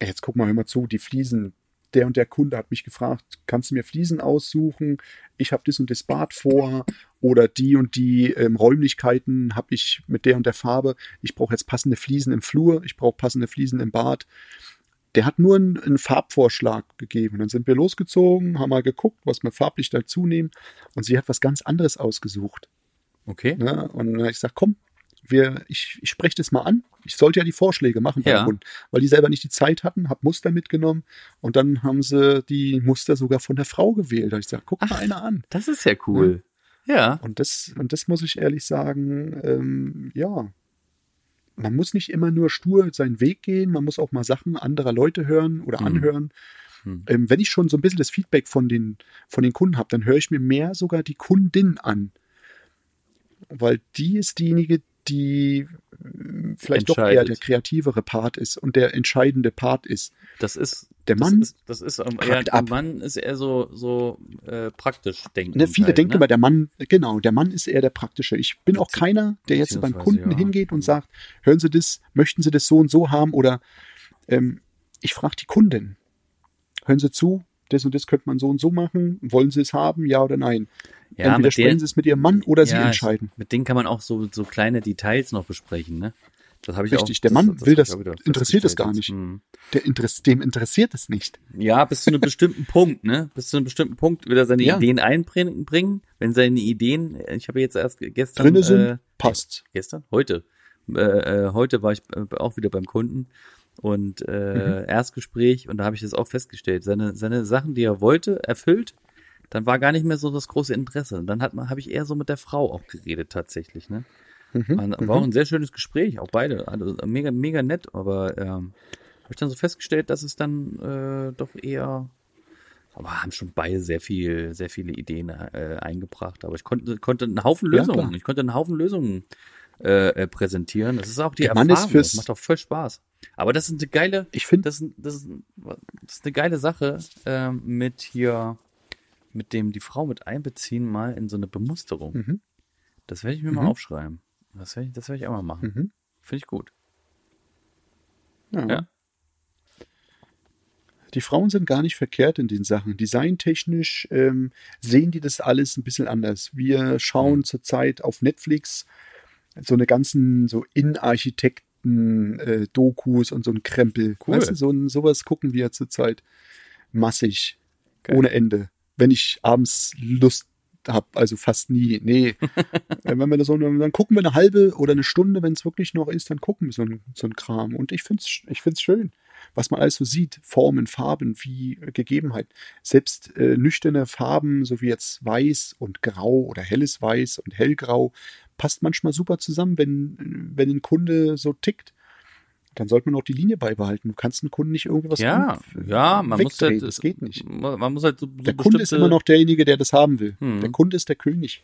B: Jetzt guck mal, hör mal zu, die Fliesen. Der und der Kunde hat mich gefragt, kannst du mir Fliesen aussuchen? Ich habe das und das Bad vor oder die und die ähm, Räumlichkeiten habe ich mit der und der Farbe. Ich brauche jetzt passende Fliesen im Flur, ich brauche passende Fliesen im Bad. Der hat nur einen, einen Farbvorschlag gegeben. Dann sind wir losgezogen, haben mal geguckt, was wir farblich dazu nehmen. Und sie hat was ganz anderes ausgesucht.
A: Okay.
B: Ne? Und dann hab ich gesagt, komm, wir, ich, ich spreche das mal an. Ich sollte ja die Vorschläge machen
A: Ja.
B: Kunden, weil die selber nicht die Zeit hatten, hab Muster mitgenommen und dann haben sie die Muster sogar von der Frau gewählt. Da hab ich gesagt, guck mal einer an.
A: Das ist ja cool. Ja.
B: Und das, und das muss ich ehrlich sagen, ähm, ja. Man muss nicht immer nur stur seinen Weg gehen, man muss auch mal Sachen anderer Leute hören oder
A: Hm.
B: anhören.
A: Hm.
B: Ähm, wenn ich schon so ein bisschen das Feedback von den, von den Kunden habe, dann höre ich mir mehr sogar die Kundin an. Weil die ist diejenige, die vielleicht doch eher der kreativere Part ist und der entscheidende Part ist.
A: Das ist
B: Der
A: das
B: Mann
A: ist, das ist ähm, eher, der
B: ab.
A: Mann ist eher so so äh, praktisch denken.
B: Ne, viele
A: halt,
B: denken
A: ne?
B: immer, der Mann, genau, der Mann ist eher der Praktische. Ich bin auch keiner, der jetzt beim Kunden
A: ja.
B: hingeht und sagt, hören Sie das, möchten Sie das so und so haben oder ähm, ich frage die Kundin, hören Sie zu, das und das könnte man so und so machen, wollen Sie es haben, ja oder nein?
A: ja,
B: Entweder sprechen
A: der,
B: Sie es mit Ihrem Mann oder Sie
A: ja,
B: entscheiden.
A: Mit denen kann man auch so so kleine Details noch besprechen, ne? Das habe ich
B: Richtig,
A: auch,
B: der Mann will das-
A: ich auch wieder
B: interessiert es gar nicht.
A: Mhm.
B: Der Interess dem interessiert es nicht.
A: Ja, bis zu einem bestimmten Punkt, ne? Bis zu einem bestimmten Punkt will er seine
B: Ja.
A: Ideen einbringen. bringen. Wenn seine Ideen, ich habe jetzt erst gestern
B: Drinne sind,
A: äh,
B: passt.
A: gestern, heute, äh, äh, heute war ich äh, auch wieder beim Kunden und äh, Erstgespräch und da habe ich das auch festgestellt. Seine seine Sachen, die er wollte, erfüllt. Dann war gar nicht mehr so das große Interesse. Und dann hat man, habe ich eher so mit der Frau auch geredet tatsächlich, ne?
B: Mhm.
A: War, war auch ein sehr schönes Gespräch, auch beide. Also mega, mega nett, aber ähm, habe ich dann so festgestellt, dass es dann äh, doch eher. Aber haben schon beide sehr viel, sehr viele Ideen äh, eingebracht. Aber ich konnte, konnte einen Haufen
B: Ja,
A: Lösungen,
B: klar.
A: ich konnte einen Haufen Lösungen äh, äh, präsentieren. Das ist auch die
B: Der Mann
A: Erfahrung.
B: ist fürs-
A: das macht auch voll Spaß. Aber das ist eine geile,
B: Ich finde,
A: das, ist- das, das ist eine geile Sache ähm, mit hier, mit dem die Frau mit einbeziehen mal in so eine Bemusterung.
B: Mhm.
A: Das werde ich mir mal
B: Mhm.
A: aufschreiben. Das werde ich, das werde ich auch mal machen.
B: Mhm.
A: Finde ich gut.
B: ja.
A: Ja.
B: Die Frauen sind gar nicht verkehrt in den Sachen. Designtechnisch ähm, sehen die das alles ein bisschen anders. Wir schauen
A: Mhm.
B: zurzeit auf Netflix so eine ganzen so Innenarchitekten äh, Dokus und so ein Krempel.
A: Cool.
B: Weißt du, so ein, sowas gucken wir zurzeit massig,
A: Geil.
B: ohne Ende. Wenn ich abends Lust habe, also fast nie. Nee, wenn wir das so, dann gucken wir eine halbe oder eine Stunde, wenn es wirklich noch ist, dann gucken wir so ein, so ein Kram. Und ich finde es ich find's schön, was man alles so sieht. Formen, Farben, wie äh, Gegebenheit. Selbst äh, nüchterne Farben, so wie jetzt Weiß und Grau oder helles Weiß und hellgrau, passt manchmal super zusammen, wenn, wenn ein Kunde so tickt. Dann sollte man auch die Linie beibehalten. Du kannst einen Kunden nicht irgendwie was
A: ja, ja, man muss halt,
B: Das geht nicht.
A: Man muss halt so, so
B: Der Kunde ist immer noch derjenige, der das haben will.
A: Hm.
B: Der Kunde ist der König.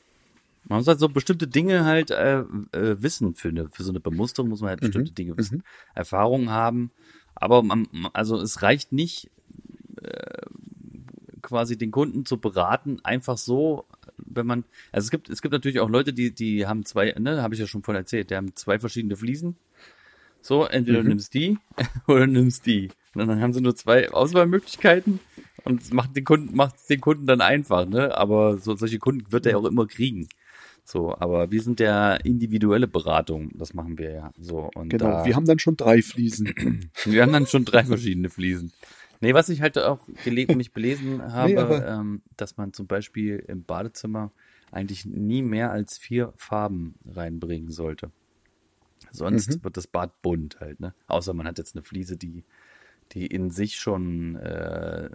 A: Man muss halt so bestimmte Dinge halt äh, äh, wissen für eine, für so eine Bemusterung muss man halt bestimmte
B: Mhm,
A: Dinge wissen, Erfahrungen haben. Aber man, also es reicht nicht, äh, quasi den Kunden zu beraten, einfach so, wenn man, also es gibt, es gibt natürlich auch Leute, die, die haben zwei, ne, habe ich ja schon vorhin erzählt, die haben zwei verschiedene Fliesen. So, entweder
B: Mhm.
A: du nimmst die oder du nimmst die. Und dann haben sie nur zwei Auswahlmöglichkeiten und macht den Kunden, macht es den Kunden dann einfach, ne? Aber so, solche Kunden wird er auch immer kriegen. So, aber wir sind der individuelle Beratung, das machen wir ja. So, und
B: Genau.
A: da,
B: Wir haben dann schon drei Fliesen.
A: wir haben dann schon drei verschiedene Fliesen. Nee, was ich halt auch gelesen, mich belesen habe,
B: aber-
A: ähm, dass man zum Beispiel im Badezimmer eigentlich nie mehr als vier Farben reinbringen sollte. Sonst
B: Mhm.
A: wird das Bad bunt halt, ne? Außer man hat jetzt eine Fliese, die, die in sich schon, äh,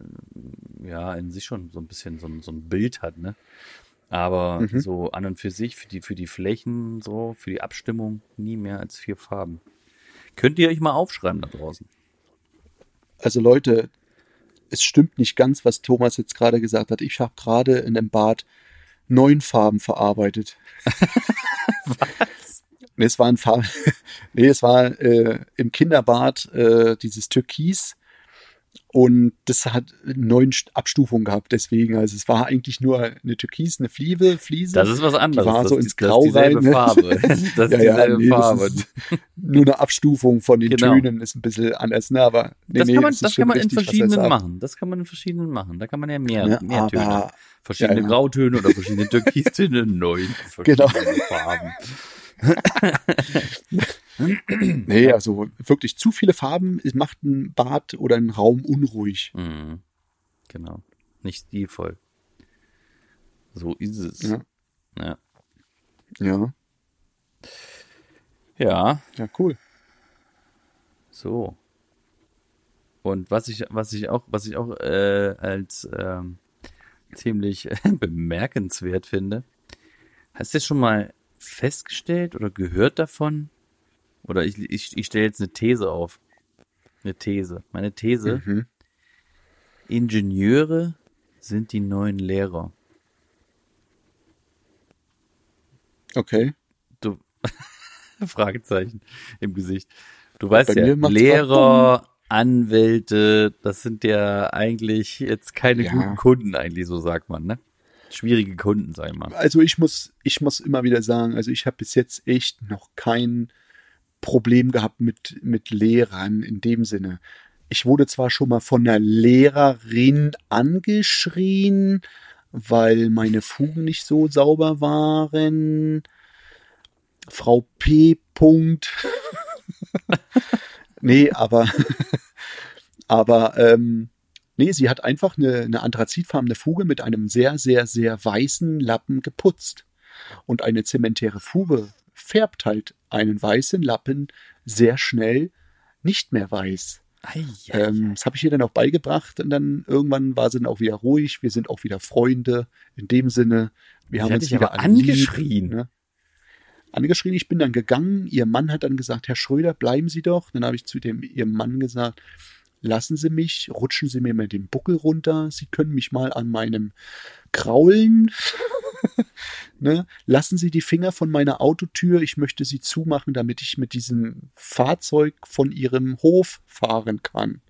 A: ja, in sich schon so ein bisschen so, ein- so ein Bild hat, ne? Aber
B: Mhm.
A: so an und für sich, für die, für die Flächen, so, für die Abstimmung, nie mehr als vier Farben. Könnt ihr euch mal aufschreiben da draußen?
B: Also Leute, es stimmt nicht ganz, was Thomas jetzt gerade gesagt hat. Ich habe gerade in einem Bad neun Farben verarbeitet. Nee, es waren Farben. nee, es war äh, im Kinderbad äh, dieses Türkis und das hat neun St- Abstufungen gehabt. Deswegen, also es war eigentlich nur eine Türkis, eine Fliese, Fliese.
A: Das ist was anderes.
B: war
A: das,
B: so
A: ist-
B: ins
A: das
B: Grau
A: ist dieselbe
B: rein, ne?
A: Farbe. Das ist
B: Ja, ja,
A: dieselbe
B: nee, das
A: Farbe.
B: ist nur eine Abstufung von den
A: Genau.
B: Tönen ist ein bisschen anders, ne? Aber nee,
A: das
B: nee,
A: kann man, das
B: schon
A: kann man in
B: richtig, er
A: verschiedenen machen. Das kann man in verschiedenen machen. Da kann man ja mehr,
B: Ne,
A: mehr Töne. Verschiedene
B: ja, ja.
A: Grautöne oder verschiedene Türkistöne, neun
B: Genau.
A: verschiedene Farben.
B: Nee, also wirklich zu viele Farben es macht ein Bad oder einen Raum unruhig.
A: Mhm. Genau. Nicht stilvoll. So ist es.
B: Ja.
A: Ja.
B: Ja,
A: ja.
B: ja, cool.
A: So. Und was ich, was ich auch, was ich auch äh, als ähm, ziemlich bemerkenswert finde, hast du schon mal festgestellt oder gehört davon? Oder ich, ich, ich stelle jetzt eine These auf. Eine These. Meine These,
B: Mhm.
A: Ingenieure sind die neuen Lehrer.
B: Okay.
A: Du Fragezeichen im Gesicht. Du weißt
B: Bei
A: ja, Lehrer, Anwälte, das sind ja eigentlich jetzt keine
B: Ja.
A: guten Kunden, eigentlich, so sagt man, ne? Schwierige Kunden, sag ich mal.
B: Also ich muss, ich muss immer wieder sagen, also ich habe bis jetzt echt noch kein Problem gehabt mit, mit Lehrern in dem Sinne. Ich wurde zwar schon mal von einer Lehrerin angeschrien, weil meine Fugen nicht so sauber waren. Frau P. Punkt. nee, aber, aber, ähm, nee, sie hat einfach eine, eine anthrazitfarbene Fuge mit einem sehr, sehr, sehr weißen Lappen geputzt. Und eine zementäre Fuge färbt halt einen weißen Lappen sehr schnell nicht mehr weiß.
A: Ei,
B: Ähm, das habe ich ihr dann auch beigebracht und dann irgendwann war sie dann auch wieder ruhig. Wir sind auch wieder Freunde in dem Sinne. Wir
A: Sie
B: haben uns wieder
A: angeschrien.
B: ne? angeschrien. Ich bin dann gegangen. Ihr Mann hat dann gesagt, Herr Schröder, bleiben Sie doch. Dann habe ich zu dem Ihrem Mann gesagt, lassen Sie mich, rutschen Sie mir mal den Buckel runter. Sie können mich mal an meinem kraulen. ne? Lassen Sie die Finger von meiner Autotür. Ich möchte sie zumachen, damit ich mit diesem Fahrzeug von Ihrem Hof fahren kann.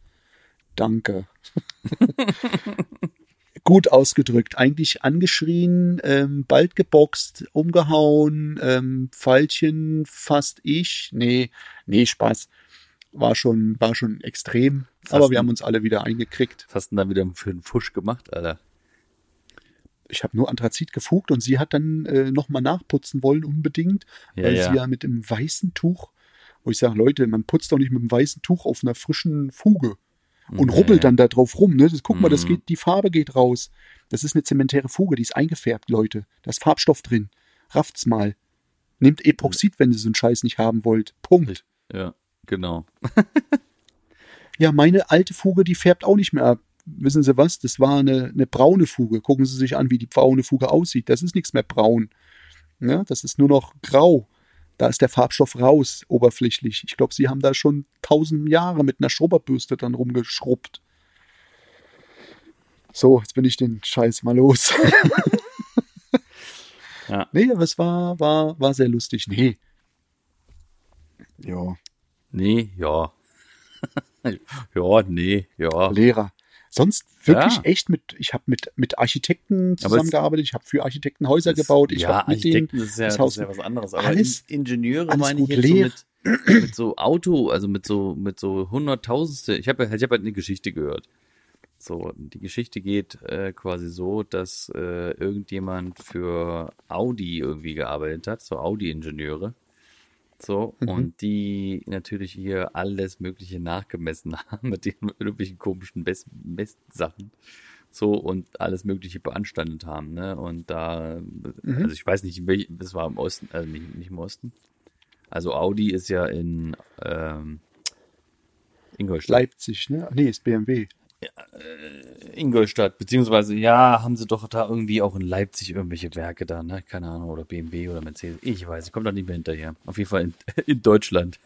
B: Danke. Gut ausgedrückt. Eigentlich angeschrien, ähm, bald geboxt, umgehauen, ähm, Pfeilchen fast ich. Nee, nee, Spaß. War schon, war schon extrem.
A: Was
B: Aber wir haben uns alle wieder eingekriegt.
A: Was hast du denn da wieder für einen Fusch gemacht, Alter?
B: Ich habe nur Anthrazit gefugt und sie hat dann äh, nochmal nachputzen wollen, unbedingt,
A: Ja,
B: weil
A: ja.
B: sie ja mit dem weißen Tuch, wo ich sage, Leute, man putzt doch nicht mit dem weißen Tuch auf einer frischen Fuge und
A: Nee.
B: rubbelt dann da drauf rum. Ne? Das, guck mal, das
A: Mhm.
B: geht, die Farbe geht raus. Das ist eine zementäre Fuge, die ist eingefärbt, Leute. Da ist Farbstoff drin. Rafft's mal. Nehmt Epoxid, wenn ihr so einen Scheiß nicht haben wollt. Punkt.
A: Ja, genau.
B: Ja, meine alte Fuge, die färbt auch nicht mehr ab. Wissen Sie was? Das war eine, eine braune Fuge. Gucken Sie sich an, wie die braune Fuge aussieht. Das ist nichts mehr braun. Ja, das ist nur noch grau. Da ist der Farbstoff raus, oberflächlich. Ich glaube, Sie haben da schon tausend Jahre mit einer Schrubberbürste dann rumgeschrubbt. So, jetzt bin ich den Scheiß mal los.
A: Ja.
B: Nee, aber es war, war, war sehr lustig. Nee. Ja,
A: Nee, ja. ja, nee, ja.
B: Lehrer. Sonst wirklich
A: Ja.
B: echt mit, ich habe mit, mit Architekten zusammengearbeitet, ich habe für Architekten Häuser gebaut, ich
A: ja,
B: habe mit denen
A: Architekten das ist ja,
B: das Haus
A: ist ja was anderes. Aber
B: alles-
A: In- Ingenieure
B: alles
A: meine ich jetzt so
B: leer.
A: mit, mit so Auto, also mit so mit so hunderttausendste. Ich habe ich hab halt eine Geschichte gehört. So, die Geschichte geht äh, quasi so, dass äh, irgendjemand für Audi irgendwie gearbeitet hat, so Audi-Ingenieure. So,
B: Mhm.
A: und die natürlich hier alles Mögliche nachgemessen haben mit den irgendwelchen komischen Best Messsachen. So, und alles Mögliche beanstandet haben, ne? Und da,
B: Mhm.
A: also ich weiß nicht, das war im Osten, also nicht, nicht im Osten. Also Audi ist ja in ähm, Ingolstadt.
B: Leipzig, ne? Nee, ist BMW.
A: Ingolstadt, beziehungsweise, ja, haben sie doch da irgendwie auch in Leipzig irgendwelche Werke da, ne? Keine Ahnung, oder BMW oder Mercedes. Ich weiß, ich komme da nicht mehr hinterher. Auf jeden Fall in, in Deutschland.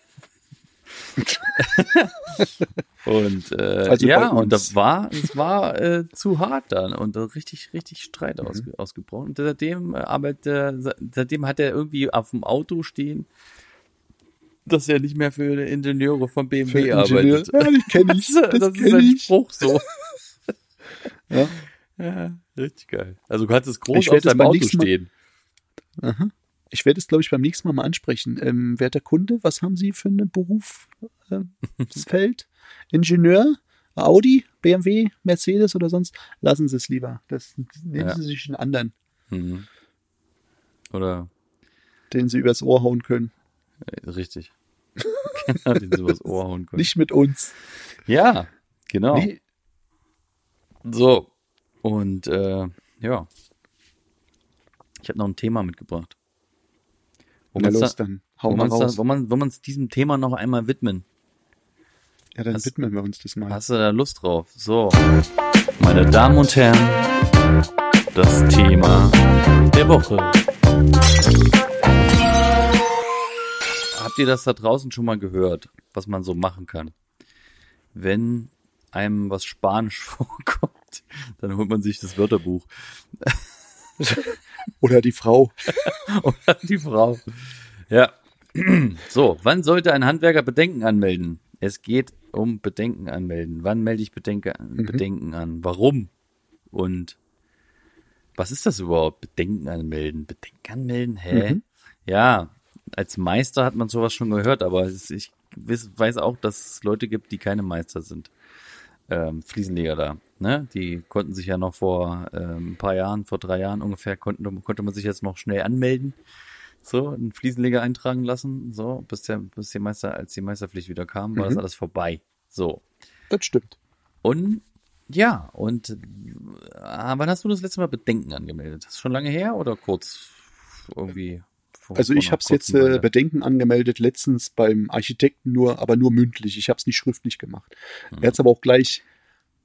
A: und äh,
B: Also
A: ja, und das war, es war äh, zu hart dann und da richtig, richtig Streit
B: Mhm.
A: ausge, ausgebrochen. Und seitdem äh, arbeitet, se- seitdem hat er irgendwie auf dem Auto stehen, dass er nicht mehr für Ingenieure von BMW
B: Für Ingenieur.
A: arbeitet.
B: Ja, ich kenne
A: Das,
B: ich.
A: ist-
B: Das,
A: das ist
B: kenn
A: ein
B: ich.
A: Spruch so.
B: Ja.
A: Ja, richtig geil. Also du kannst es groß
B: Ich
A: auf deinem Auto
B: Mal-
A: stehen.
B: Aha. Ich werde es, glaube ich, beim nächsten Mal mal ansprechen. Ähm, werter Kunde, was haben Sie für ein Berufsfeld? Ingenieur? Audi, BMW, Mercedes oder sonst? Lassen Sie es lieber. Das nehmen
A: Ja.
B: Sie sich einen anderen,
A: Mhm. Oder
B: den Sie übers Ohr hauen können.
A: Richtig. genau, den sie übers Ohr hauen können.
B: Nicht mit uns.
A: Ja, genau.
B: Nee,
A: So. Und äh, ja. Ich habe noch ein Thema mitgebracht. Wo
B: na los,
A: da-
B: dann hau mal raus.
A: wo man, wo man uns diesem Thema noch einmal widmen.
B: Ja, dann
A: Hast-
B: widmen wir uns das mal.
A: Hast du da Lust drauf? So. Meine Damen und Herren, das Thema der Woche. Habt ihr das da draußen schon mal gehört, was man so machen kann? Wenn einem was Spanisch vorkommt, dann holt man sich das Wörterbuch.
B: Oder die Frau.
A: Oder die Frau. Ja. So, wann sollte ein Handwerker Bedenken anmelden? Es geht um Bedenken anmelden. Wann melde ich Bedenke, Bedenken an? Warum? Und was ist das überhaupt? Bedenken anmelden. Bedenken anmelden? Hä?
B: Mhm.
A: Ja, als Meister hat man sowas schon gehört, aber ich weiß auch, dass es Leute gibt, die keine Meister sind. Ähm, Fliesenleger da. Ne? Die konnten sich ja noch vor ähm, ein paar Jahren, vor drei Jahren ungefähr, konnten, konnte man sich jetzt noch schnell anmelden. So, einen Fliesenleger eintragen lassen. So, bis der, bis die Meister, als die Meisterpflicht wieder kam, war
B: Mhm.
A: das alles vorbei. So.
B: Das stimmt.
A: Und ja, und äh, wann hast du das letzte Mal Bedenken angemeldet? Das ist schon lange her oder kurz irgendwie?
B: Also ich habe es jetzt äh? Bedenken angemeldet, letztens beim Architekten nur, aber nur mündlich. Ich habe es nicht schriftlich gemacht.
A: Mhm.
B: Er hat es aber auch gleich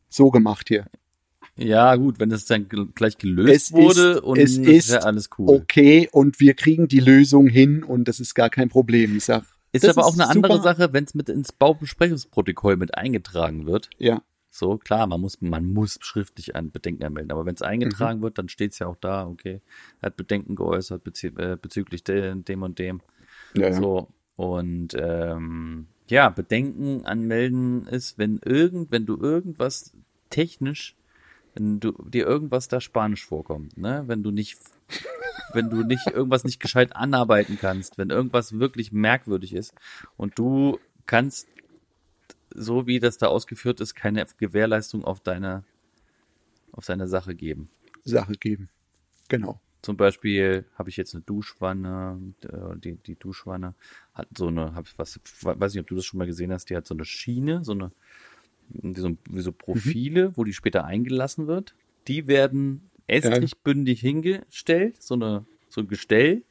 B: so gemacht hier.
A: Ja, gut, wenn es dann gl- gleich gelöst
B: Es
A: wurde
B: ist-
A: und
B: es
A: ist ja alles cool.
B: Okay, und wir kriegen die Lösung hin und das ist gar kein Problem. Ich sag,
A: Ist
B: das
A: aber auch eine andere
B: super.
A: Sache, wenn es mit ins Baubesprechungsprotokoll mit eingetragen wird.
B: Ja,
A: So, klar, man muss, man muss schriftlich ein Bedenken anmelden, aber wenn es eingetragen
B: Mhm.
A: wird, dann steht es ja auch da, okay, hat Bedenken geäußert äh, bezüglich de dem und dem.
B: ja, ja.
A: So, und ähm, ja, Bedenken anmelden ist, wenn irgend, wenn du irgendwas technisch, wenn du dir irgendwas da Spanisch vorkommt, ne? Wenn du nicht, wenn du nicht irgendwas nicht gescheit anarbeiten kannst, wenn irgendwas wirklich merkwürdig ist und du kannst, so wie das da ausgeführt ist, keine Gewährleistung auf deine, auf deine Sache geben.
B: Sache geben. Genau.
A: Zum Beispiel habe ich jetzt eine Duschwanne, äh, die, die Duschwanne hat so eine, hab, was, weiß nicht, ob du das schon mal gesehen hast, die hat so eine Schiene, so eine, wie so, wie so Profile, wo die später eingelassen wird. Die werden estrichbündig hingestellt, so eine, so ein Gestell.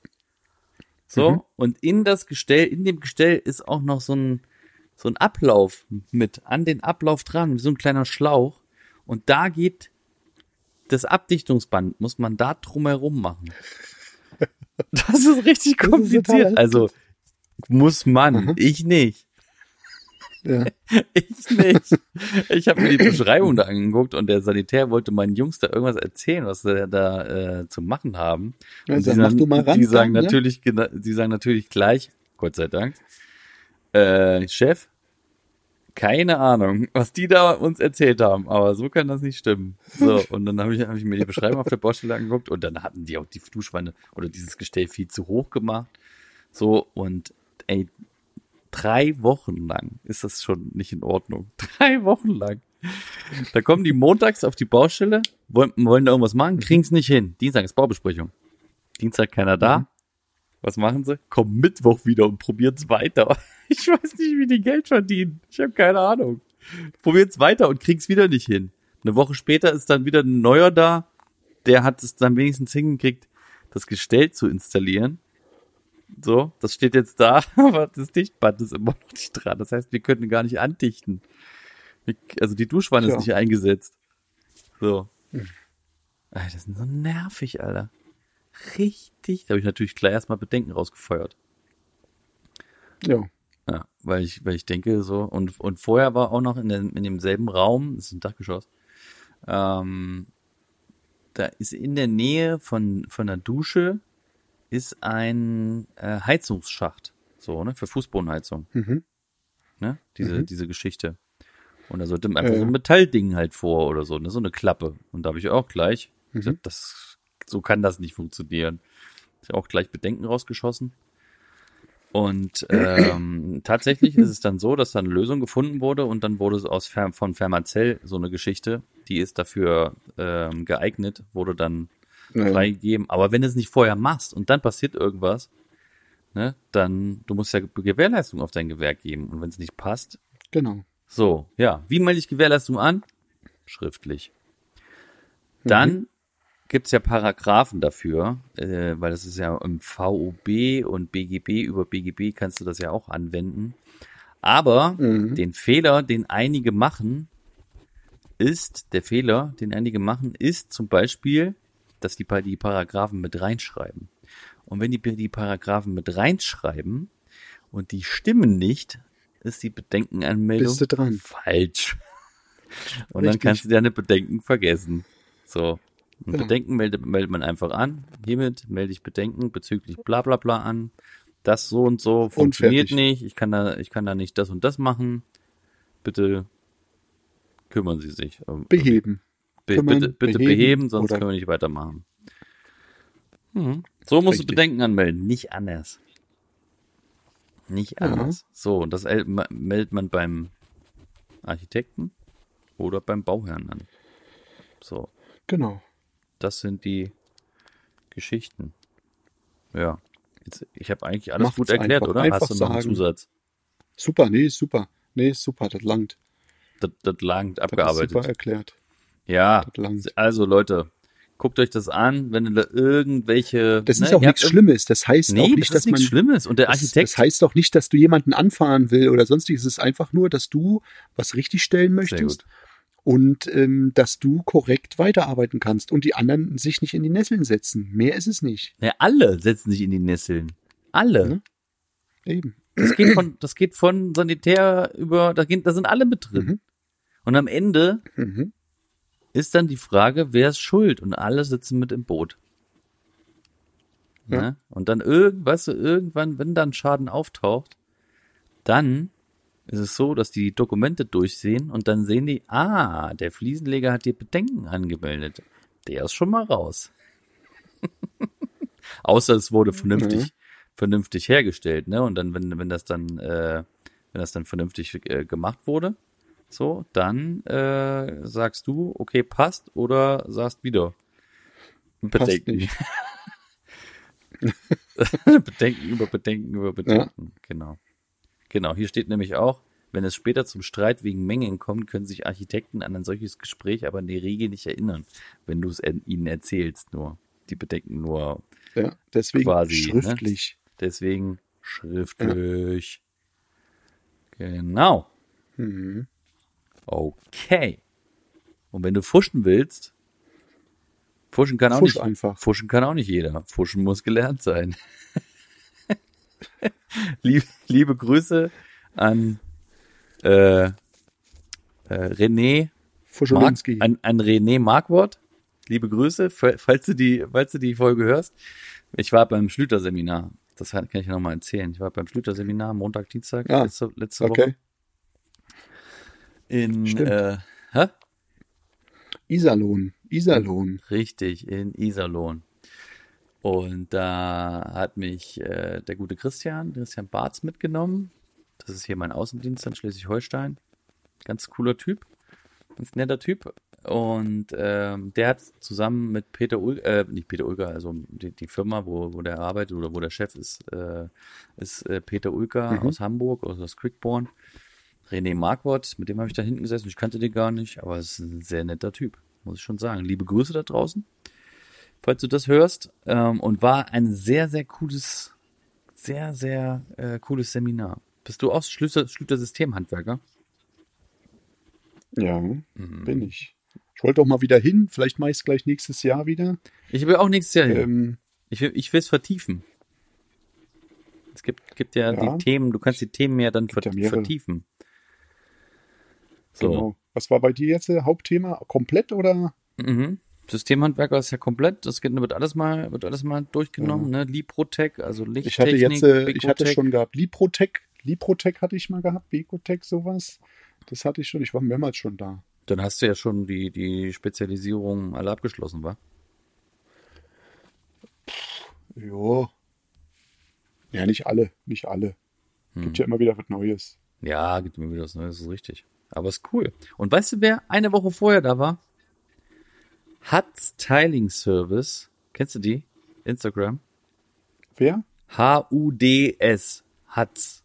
A: So,
B: Mhm.
A: und in das Gestell, in dem Gestell ist auch noch so ein, so ein Ablauf mit an den Ablauf dran, wie so ein kleiner Schlauch. Und da geht das Abdichtungsband, muss man da drumherum machen. Das ist richtig kompliziert. also muss man,
B: Mhm.
A: ich nicht.
B: Ja.
A: Ich nicht. Ich habe mir die Beschreibung da angeguckt und der Sanitär wollte meinen Jungs da irgendwas erzählen, was sie da äh, zu machen haben.
B: Ja,
A: Und
B: sag,
A: die
B: mach
A: sagen,
B: du mal ran,
A: die sagen
B: dann,
A: natürlich, die sagen natürlich gleich, Gott sei Dank, äh, Chef, keine Ahnung, was die da uns erzählt haben, aber so kann das nicht stimmen. So, und dann habe ich, hab ich mir die Beschreibung auf der Baustelle angeguckt und dann hatten die auch die Duschwanne oder dieses Gestell viel zu hoch gemacht. So, und ey, drei Wochen lang ist das schon nicht in Ordnung. Drei Wochen lang. Da kommen die montags auf die Baustelle, wollen, wollen da irgendwas machen, kriegen es nicht hin. Dienstag ist Baubesprechung. Dienstag keiner da.
B: Mhm.
A: Was machen sie? Kommen Mittwoch wieder und probieren's weiter. Ich weiß nicht, wie die Geld verdienen. Ich habe keine Ahnung. Probieren's weiter und kriegen's wieder nicht hin. Eine Woche später ist dann wieder ein neuer da, der hat es dann wenigstens hingekriegt, das Gestell zu installieren. So, das steht jetzt da, aber das Dichtband ist immer noch nicht dran. Das heißt, wir können gar nicht andichten. Also die Duschwanne
B: Tja.
A: ist nicht eingesetzt. So. Alter, das ist so nervig, Alter. Richtig. Da habe ich natürlich gleich erstmal Bedenken rausgefeuert.
B: Ja.
A: Ja, weil ich, weil ich denke so, und, und vorher war auch noch in, dem in demselben Raum, das ist ein Dachgeschoss, ähm, da ist in der Nähe von, von der Dusche ist ein äh, Heizungsschacht, so, ne, für Fußbodenheizung,
B: Mhm.
A: ne, diese,
B: Mhm.
A: diese Geschichte. Und da sollte einfach
B: Ja,
A: so ein Metallding halt vor oder so, ne, so eine Klappe. Und da habe ich auch gleich
B: Mhm.
A: gesagt, das, so kann das nicht funktionieren. Ich auch gleich Bedenken rausgeschossen. Und ähm, tatsächlich ist es dann so, dass dann eine Lösung gefunden wurde und dann wurde es aus Fer von Fermacell so eine Geschichte, die ist dafür ähm, geeignet, wurde dann
B: Naja.
A: freigegeben. Aber wenn du es nicht vorher machst und dann passiert irgendwas, ne, dann du musst ja Gewährleistung auf dein Gewerk geben und wenn es nicht passt,
B: Genau.
A: so, ja. Wie melde ich Gewährleistung an? Schriftlich. Dann gibt's ja Paragraphen dafür, äh, weil das ist ja im VOB und BGB, über BGB kannst du das ja auch anwenden. Aber
B: Mhm.
A: den Fehler, den einige machen, ist, der Fehler, den einige machen, ist zum Beispiel, dass die, die Paragraphen mit reinschreiben. Und wenn die die Paragraphen mit reinschreiben und die stimmen nicht, ist die Bedenkenanmeldung falsch. Und dann
B: Richtig.
A: kannst du deine Bedenken vergessen. So. Und
B: Ja.
A: Bedenken meldet, meldet man einfach an. Hiermit melde ich Bedenken bezüglich bla bla bla an. Das so und so funktioniert
B: fertig.
A: nicht. Ich kann da, ich kann da nicht das und das machen. Bitte kümmern Sie sich.
B: Beheben.
A: Be
B: kümmern,
A: bitte bitte
B: beheben
A: beheben, sonst können wir nicht weitermachen. Mhm. So musst du
B: Richtig.
A: Bedenken anmelden, nicht anders. Nicht
B: Ja.
A: anders. So, und das meldet man beim Architekten oder beim Bauherrn an. So,
B: Genau.
A: Das sind die Geschichten. Ja. Jetzt, ich habe eigentlich alles
B: Macht's
A: gut erklärt,
B: einfach.
A: oder?
B: Einfach
A: Hast du noch einen
B: sagen.
A: Zusatz?
B: Super, nee, super. Nee, super, das langt.
A: Das, das langt
B: Das ist
A: abgearbeitet.
B: super erklärt.
A: Ja,
B: Das
A: also Leute, guckt euch das an, wenn ihr da irgendwelche.
B: Das
A: ne,
B: ist auch nichts Schlimmes. Das heißt
A: Nee,
B: auch nicht,
A: das
B: dass man.
A: nichts Schlimmes. Und der
B: Das,
A: Architekt,
B: das heißt auch nicht, dass du jemanden anfahren will oder sonstiges. Es ist einfach nur, dass du was richtigstellen möchtest. Und ähm, dass du korrekt weiterarbeiten kannst und die anderen sich nicht in die Nesseln setzen. Mehr ist es nicht.
A: Ja, alle setzen sich in die Nesseln. Alle.
B: Ne? Eben.
A: Das geht von, das geht von Sanitär über, da, geht, da sind alle mit drin.
B: Mhm.
A: Und am Ende
B: Mhm.
A: ist dann die Frage, wer ist schuld? Und alle sitzen mit im Boot.
B: Ja.
A: Ne? Und dann irgendwas, irgendwann, wenn dann Schaden auftaucht, dann ist es so, dass die Dokumente durchsehen und dann sehen die, ah, der Fliesenleger hat dir Bedenken angemeldet. Der ist schon mal raus. Außer es wurde vernünftig,
B: Mhm.
A: vernünftig hergestellt, ne? Und dann, wenn, wenn das dann, äh, wenn das dann vernünftig äh, gemacht wurde, so, dann äh, sagst du, okay, passt oder sagst wieder.
B: Passt nicht.
A: Bedenken über Bedenken über Bedenken. Genau. Genau. Hier steht nämlich auch, wenn es später zum Streit wegen Mengen kommt, können sich Architekten an ein solches Gespräch aber in der Regel nicht erinnern, wenn du es en- ihnen erzählst nur. Die bedenken nur
B: Ja, deswegen
A: Quasi, ne?
B: schriftlich.
A: deswegen schriftlich. Genau.
B: Mhm.
A: Okay. Und wenn du fuschen willst, fuschen kann auch
B: Fusch
A: nicht,
B: einfach.
A: fuschen kann auch nicht jeder. Fuschen muss gelernt sein. liebe, liebe Grüße an äh, äh, René Mark, an, an René Markwort. Liebe Grüße, fa- falls du die, falls du die Folge hörst. Ich war beim Schlüter-Seminar. Das kann ich ja nochmal erzählen. Ich war beim Schlüter-Seminar Montag, Dienstag,
B: Ah,
A: letzte, letzte Woche
B: Okay.
A: in
B: Stimmt.
A: äh, hä?
B: Iserlohn. Iserlohn.
A: Richtig, in Iserlohn. Und da hat mich äh, der gute Christian, Christian Barz mitgenommen. Das ist hier mein Außendienst in Schleswig-Holstein. Ganz cooler Typ, ganz netter Typ. Und ähm, der hat zusammen mit Peter Ulger, äh, nicht Peter Ulger, also die, die Firma, wo, wo der arbeitet oder wo der Chef ist, äh, ist äh, Peter Ulger
B: Mhm.
A: aus Hamburg, aus, aus Quickborn. René Marquardt, mit dem habe ich da hinten gesessen. Ich kannte den gar nicht, aber es ist ein sehr netter Typ, muss ich schon sagen. Liebe Grüße da draußen, falls du das hörst. Ähm, und war ein sehr, sehr cooles, sehr, sehr äh, cooles Seminar. Bist du auch Schlüter, Systemhandwerker?
B: Ja,
A: Mhm.
B: bin ich. Ich wollte auch mal wieder hin. Vielleicht mache ich es gleich nächstes Jahr wieder.
A: Ich will auch nächstes Jahr hin.
B: Ähm,
A: Ich will, ich will es vertiefen. Es gibt, gibt ja,
B: Ja.
A: die Themen, du kannst die Themen ja dann
B: Gibt
A: ver
B: ja
A: vertiefen. So.
B: Genau. Was war bei dir jetzt äh, Hauptthema? Komplett oder?
A: Mhm. Systemhandwerker ist ja komplett, das geht, wird alles mal, wird alles mal durchgenommen, ne? Liprotech, also
B: Ich
A: Lichttechnik,
B: hatte jetzt, äh, ich hatte schon gehabt, Liprotech, Liprotech hatte ich mal gehabt, Becotech, sowas. Das hatte ich schon, ich war mehrmals schon da.
A: Dann hast du ja schon die, die Spezialisierung alle abgeschlossen, wa?
B: Jo. Ja, nicht alle, nicht alle.
A: Hm.
B: Gibt ja immer wieder was Neues.
A: Ja, gibt mir wieder was Neues, ist richtig. Aber ist cool. Und weißt du, wer eine Woche vorher da war? Hatz Tiling Service. Kennst du die? Instagram.
B: Wer?
A: H-U-D-S. Hatz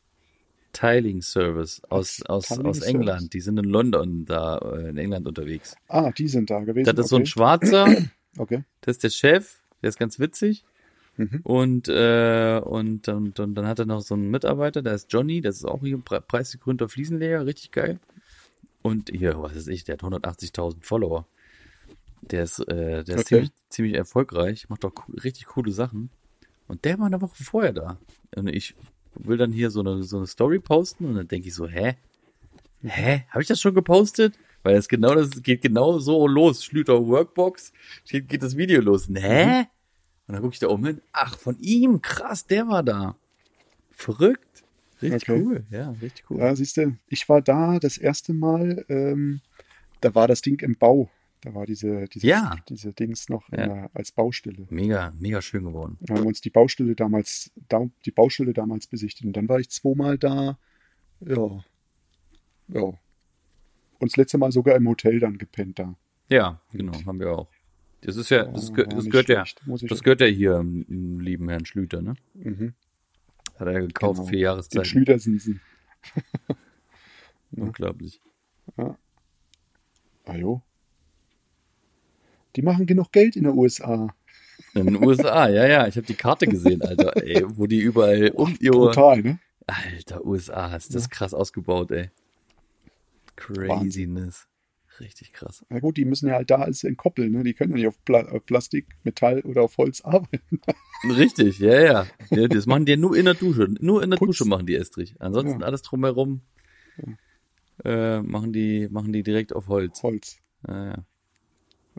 A: Tiling Service aus, aus, aus
B: Service.
A: England. Die sind in London da, äh, in England unterwegs.
B: Ah, die sind da gewesen.
A: Das ist so ein
B: okay.
A: Schwarzer,
B: okay.
A: das ist der Chef, der ist ganz witzig.
B: Mhm.
A: Und, äh, und, und, und dann hat er noch so einen Mitarbeiter, der ist Johnny, das ist auch hier pre preisgekrönter Fliesenleger, richtig geil. Und hier, was ist ich, der hat 180.000 Follower. Der ist, äh, der ist
B: Okay.
A: ziemlich, ziemlich erfolgreich, macht auch richtig coole Sachen. Und der war eine Woche vorher da. Und ich will dann hier so eine, so eine Story posten und dann denke ich so, hä? Hä? Habe ich das schon gepostet? Weil es genau das geht genau so los. Schlüter Workbox, geht, geht das Video los. Hä? Und dann gucke ich da oben hin. Ach, von ihm, krass, der war da. Verrückt. Richtig
B: Okay.
A: cool, ja, richtig cool.
B: Ja, siehst du, ich war da das erste Mal, ähm, da war das Ding im Bau. Da war diese, diese,
A: Ja.
B: diese Dings noch
A: Ja.
B: der, als Baustelle.
A: Mega, mega schön geworden.
B: Wir haben uns die Baustelle damals, da, die Baustelle damals besichtigt. Und dann war ich zweimal da. Ja. Ja. Und das letzte Mal sogar im Hotel dann gepennt da.
A: Ja, genau, haben wir auch. Das ist ja, das,
B: Ja,
A: gehört-
B: war
A: das gehört ja,
B: schlecht, ich
A: das gehört ja hier im, lieben Herrn Schlüter, ne?
B: Mhm.
A: Hat er ja gekauft,
B: Genau.
A: vier
B: Den
A: Jahreszeiten.
B: Schlütersensen.
A: Unglaublich.
B: Ah jo. Die machen genug Geld in der USA.
A: In den USA, ja, ja, ich habe die Karte gesehen, Alter, ey, wo die überall um ihre,
B: Brutal, ne?
A: Alter, USA, ist das krass ausgebaut, ey. Craziness. Richtig krass.
B: Na gut, die müssen ja halt da alles entkoppeln. Ne? Die können ja nicht auf, Pla auf Plastik, Metall oder auf Holz arbeiten.
A: Richtig, ja, ja. ja das machen die nur in der Dusche. Nur in der
B: Putz.
A: Dusche machen die Estrich. Ansonsten
B: Ja.
A: alles drumherum äh, machen, die, machen die direkt auf Holz.
B: Holz.
A: Ja,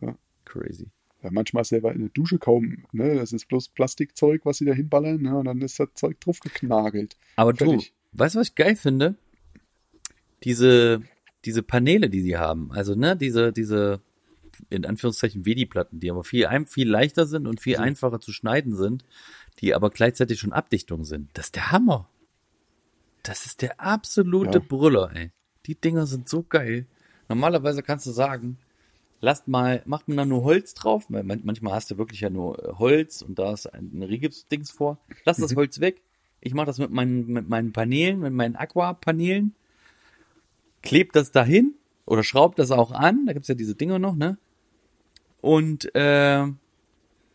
A: ja.
B: Ja.
A: Crazy.
B: Ja, manchmal ist selber in der Dusche kaum. Ne? Das ist bloß Plastikzeug, was sie da hinballern. Ne? Und dann ist das Zeug drauf geknagelt.
A: Aber du,
B: Fertig.
A: weißt du, was ich geil finde? Diese, diese Paneele, die sie haben. Also, ne, diese, diese, in Anführungszeichen Wedi-Platten, die aber viel, viel leichter sind und viel einfacher zu schneiden sind, die aber gleichzeitig schon Abdichtung sind. Das ist der Hammer. Das ist der absolute
B: Ja.
A: Brüller, ey. Die Dinger sind so geil. Normalerweise kannst du sagen, lasst mal, macht man da nur Holz drauf. weil man- Manchmal hast du wirklich ja nur äh, Holz und da ist ein, Rigips-Dings vor. Lass das Holz weg. Ich mache das mit meinen, mit meinen Paneelen, mit meinen Aqua-Paneelen. Klebt das dahin oder schraubt das auch an. Da gibt's ja diese Dinger noch, ne? Und, äh,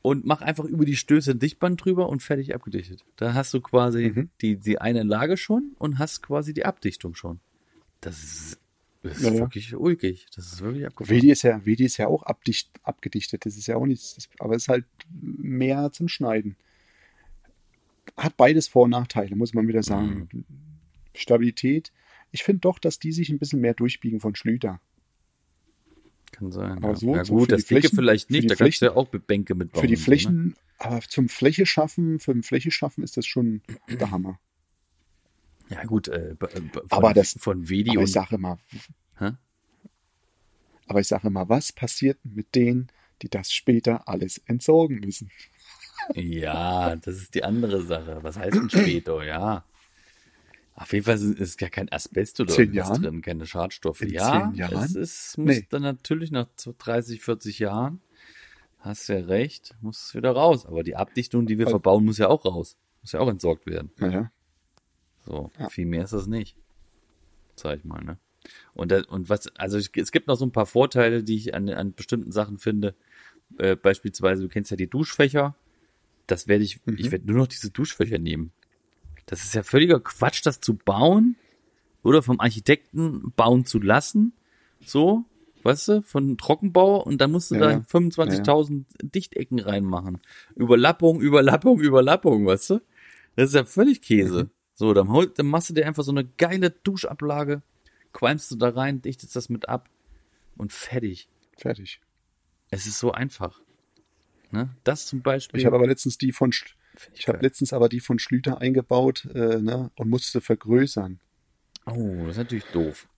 A: und mach einfach über die Stöße ein Dichtband drüber und fertig abgedichtet. Da hast du quasi
B: Mhm.
A: die, die eine Lage schon und hast quasi die Abdichtung schon. Das ist, das ist
B: Ja,
A: wirklich ulkig. Das ist wirklich abgefahren.
B: Wedi ist ja, Wedi ist ja auch abdicht, abgedichtet. Das ist ja auch nichts. Das, aber es ist halt mehr zum Schneiden. Hat beides Vor- und Nachteile, muss man wieder sagen.
A: Mhm.
B: Stabilität. Ich finde doch, dass die sich ein bisschen mehr durchbiegen von Schlüter.
A: Kann sein.
B: Aber
A: ja.
B: so-
A: ja
B: so
A: gut, das
B: Flächen-
A: vielleicht nicht. Da kannst du ja auch Bänke mitbauen.
B: Für die
A: so, ne?
B: Flächen, aber zum Fläche schaffen, für ein Fläche schaffen ist das schon der Hammer.
A: Ja gut, äh, b- von,
B: Aber das-
A: von Wedi
B: Aber ich sage immer,
A: Hä?
B: aber ich sage immer, was passiert mit denen, die das später alles entsorgen müssen?
A: Ja, das ist die andere Sache. Was heißt denn später? Ja. Auf jeden Fall ist ja kein Asbest oder
B: Zehn
A: irgendwas
B: Jahren?
A: drin, keine Schadstoffe.
B: In
A: ja,
B: zehn Jahren?
A: es ist, muss
B: Nee.
A: dann natürlich nach so 30, 40 Jahren, hast ja recht, muss es wieder raus. Aber die Abdichtung, die wir
B: Also-
A: verbauen, muss ja auch raus. Muss ja auch entsorgt werden.
B: Naja,
A: So,
B: Ja.
A: viel mehr ist das nicht. Sag ich mal, ne? Und, da- und was, also es gibt noch so ein paar Vorteile, die ich an, an bestimmten Sachen finde. Äh, beispielsweise, du kennst ja die Duschfächer. Das werde ich,
B: Mhm.
A: ich werde nur noch diese Duschfächer nehmen. Das ist ja völliger Quatsch, das zu bauen oder vom Architekten bauen zu lassen. So, weißt du, von Trockenbau und dann musst du
B: Ja,
A: da
B: ja.
A: 25.000 Dichtecken reinmachen. Überlappung, Überlappung, Überlappung, weißt du? Das ist ja völlig Käse. So, dann, hol, dann machst du dir einfach so eine geile Duschablage, qualmst du da rein, dichtest das mit ab und fertig.
B: fertig.
A: Es ist so einfach. Ne? Das zum Beispiel.
B: Ich habe aber letztens die von Sch-
A: Find
B: ich habe letztens aber die von Schlüter eingebaut äh, ne, und musste vergrößern.
A: oh, das ist natürlich doof.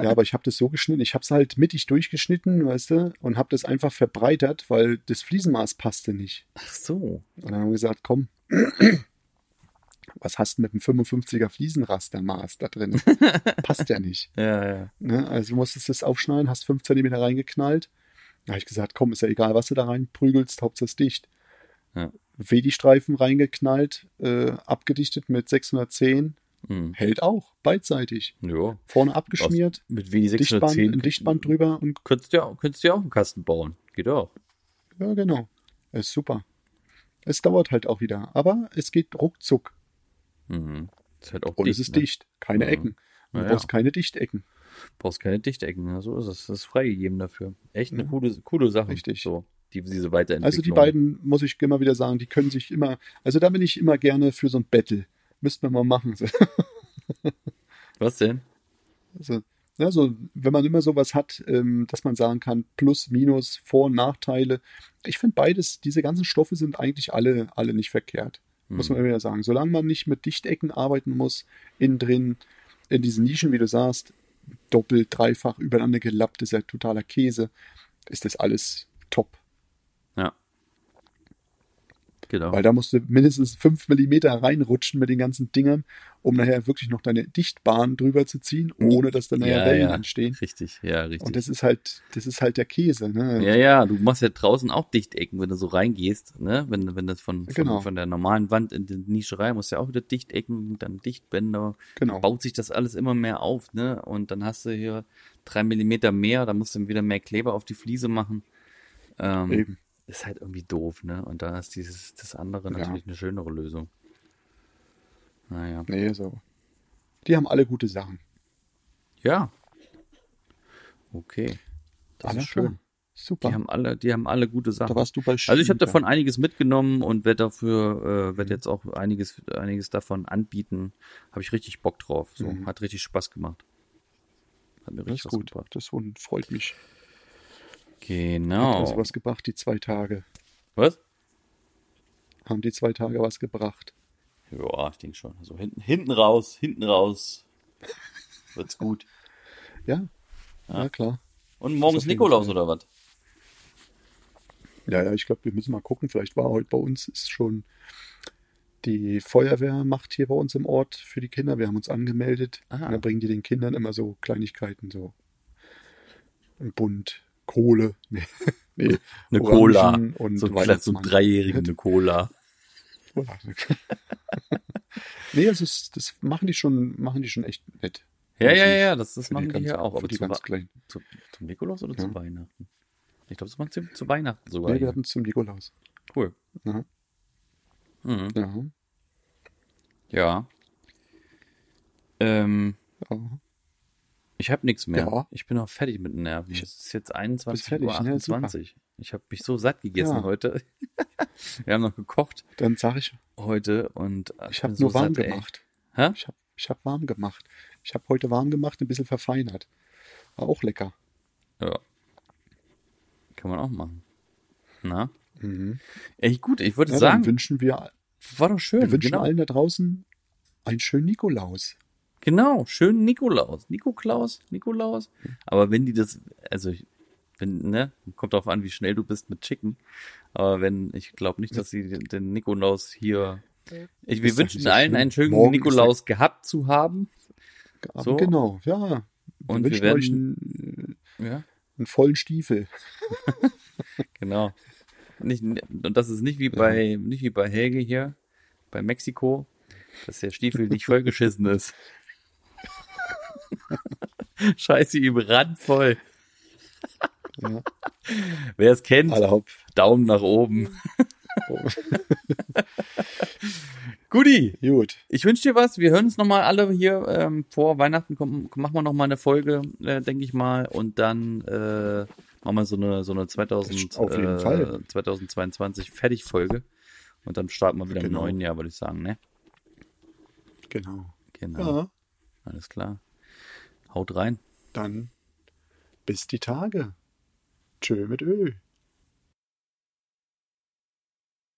B: Ja, aber ich habe das so geschnitten. Ich habe es halt mittig durchgeschnitten, weißt du, und habe das einfach verbreitert, weil das Fliesenmaß passte nicht.
A: Ach so.
B: Und dann haben wir gesagt, komm, was hast du mit einem 55er Fliesenrastermaß da drin? Passt ja nicht.
A: Ja, ja.
B: Ne? Also du musstest es aufschneiden, hast 5 cm reingeknallt. Da habe ich gesagt, komm, ist ja egal, was du da reinprügelst, Hauptsache es dicht.
A: Ja.
B: Wedi-Streifen reingeknallt, äh, abgedichtet mit 610,
A: Hm.
B: hält auch, beidseitig.
A: Jo.
B: Vorne abgeschmiert,
A: Aus, mit
B: Dichtband,
A: 610
B: ein Dichtband drüber und
A: Könntest du ja, könntest du ja auch einen Kasten bauen. Geht auch.
B: ja, genau. Ist super. Es dauert halt auch wieder, aber es geht ruckzuck
A: Mhm. Ist halt auch
B: und
A: dicht,
B: es ist
A: ne?
B: dicht. Keine
A: Mhm.
B: Ecken. Du
A: Ja, ja.
B: brauchst keine Dichtecken.
A: Brauchst keine Dichtecken. Ja, so ist es. Das ist freigegeben dafür. Echt eine
B: Ja.
A: coole, coole Sache.
B: Richtig.
A: So, die, diese Weiterentwicklung.
B: Also die beiden, muss ich immer wieder sagen, die können sich immer, also da bin ich immer gerne für so ein Battle. Müssten wir mal machen.
A: Was denn?
B: Also, ja, so, wenn man immer sowas hat, ähm, dass man sagen kann, Plus, Minus, Vor- und Nachteile. Ich finde beides, diese ganzen Stoffe sind eigentlich alle, alle nicht verkehrt. Muss man immer wieder sagen. Solange man nicht mit Dichtecken arbeiten muss, innen drin, in diesen Nischen, wie du sagst, doppelt, dreifach übereinander gelappt, ist ja totaler Käse, ist das alles top.
A: Genau.
B: Weil da musst du mindestens 5 mm reinrutschen mit den ganzen Dingern, um nachher wirklich noch deine Dichtbahn drüber zu ziehen, ohne dass dann nachher
A: ja,
B: Wellen
A: ja.
B: entstehen.
A: Richtig, ja, richtig.
B: Und das ist halt, das ist halt der Käse, ne?
A: ja, ja, du machst ja draußen auch Dichtecken, wenn du so reingehst, ne? Wenn, wenn das von, von,
B: Genau.
A: von der normalen Wand in die Nische rein, musst du ja auch wieder Dichtecken, dann Dichtbänder.
B: Genau.
A: Baut sich das alles immer mehr auf, ne? Und dann hast du hier drei Millimeter mehr, da musst du dann wieder mehr Kleber auf die Fliese machen. Ähm,
B: Eben.
A: Ist halt irgendwie doof, ne? Und da ist dieses, das andere
B: Ja.
A: natürlich eine schönere Lösung. Naja.
B: Nee, so. Die haben alle gute Sachen.
A: Ja. Okay. Das
B: Alles
A: ist schön.
B: schön. Super.
A: Die haben alle, die haben alle gute Sachen.
B: da warst du bei
A: Also ich habe davon einiges mitgenommen und werde dafür, äh, werde jetzt auch einiges, einiges davon anbieten. Habe ich richtig Bock drauf. So,
B: Mhm.
A: hat richtig Spaß gemacht. Hat mir
B: Das
A: richtig
B: ist
A: was
B: gut.
A: gebracht.
B: Das freut mich. Hat
A: Genau.
B: also was gebracht, die zwei Tage.
A: Was?
B: Haben die zwei Tage was gebracht.
A: Ja, ich denke schon. Also hinten, hinten raus, hinten raus. Wird's gut.
B: Ja, ja, klar.
A: Und morgen
B: auf
A: ist
B: jeden
A: Nikolaus
B: Fall.
A: oder was?
B: Ja, ja, ich glaube, wir müssen mal gucken. Vielleicht war heute bei uns ist schon die Feuerwehr macht hier bei uns im Ort für die Kinder. Wir haben uns angemeldet.
A: Aha.
B: Und dann bringen die den Kindern immer so Kleinigkeiten, so ein Bund, Kohle, nee, nee
A: Eine
B: Orangen
A: Cola.
B: Und
A: So, ein ein Dreijährigen eine Cola.
B: nee, das, das machen die schon, machen die schon echt nett.
A: Ja, ja, ja, das, das machen die
B: ganz-
A: hier auch.
B: aber die ganz kleinen.
A: zu, zum Nikolaus oder
B: Ja.
A: zu Weihnachten? Ich glaube, das machen sie zu Weihnachten sogar.
B: Nee, wir hatten zum Nikolaus.
A: Cool.
B: Ja.
A: Mhm.
B: Ja.
A: Ja. Ähm,
B: ja.
A: Ich habe nichts mehr.
B: Ja.
A: Ich bin auch fertig mit den Nerven.
B: Ich-
A: es ist jetzt 21
B: fertig,
A: Uhr
B: ne?
A: 28. ich habe mich so satt gegessen
B: Ja.
A: heute. Wir haben noch gekocht
B: Dann sage ich,
A: heute und äh,
B: ich habe
A: so
B: nur warm
A: satt,
B: gemacht.
A: Hä?
B: Ich habe ich hab warm gemacht. Ich habe heute warm gemacht, ein bisschen verfeinert. War auch lecker.
A: Ja. Kann man auch machen. Na?
B: Mhm.
A: Ey, gut, ich würde
B: Ja, dann
A: sagen,
B: wünschen wir,
A: war doch schön.
B: wir wünschen
A: genau.
B: allen da draußen einen schönen Nikolaus.
A: Genau, schön Nikolaus. Nikoklaus, Nikolaus. Aber wenn die das, also, ich- wenn, ne, kommt drauf an, wie schnell du bist mit Chicken. Aber wenn, ich glaube nicht, dass sie den, den Nikolaus hier, ich, wir wünschen allen
B: schlimm.
A: einen schönen
B: Morgen
A: Nikolaus gehabt zu haben. So.
B: Genau, ja. Wir
A: Und wir
B: wünschen
A: werden-
B: euch einen,
A: Ja.
B: einen vollen Stiefel.
A: Genau. Nicht, und das ist nicht wie bei, nicht wie bei Helge hier, bei Mexiko, dass der Stiefel nicht vollgeschissen ist. Scheiße, ihm randvoll.
B: Ja.
A: Wer es kennt. Daumen nach oben. Guti,
B: Gut.
A: ich wünsche dir was. Wir hören uns nochmal alle hier ähm, vor Weihnachten. Komm, machen wir nochmal eine Folge, äh, denke ich mal. Und dann äh, machen wir so eine, so eine 2000,
B: Auf jeden
A: äh,
B: Fall.
A: 2022 Fertigfolge. Und dann starten wir wieder
B: Genau.
A: im neuen Jahr, würde ich sagen, ne?
B: Genau.
A: Genau.
B: Ja,
A: Alles klar. Haut rein.
B: dann bis die Tage. Tschö mit Ö.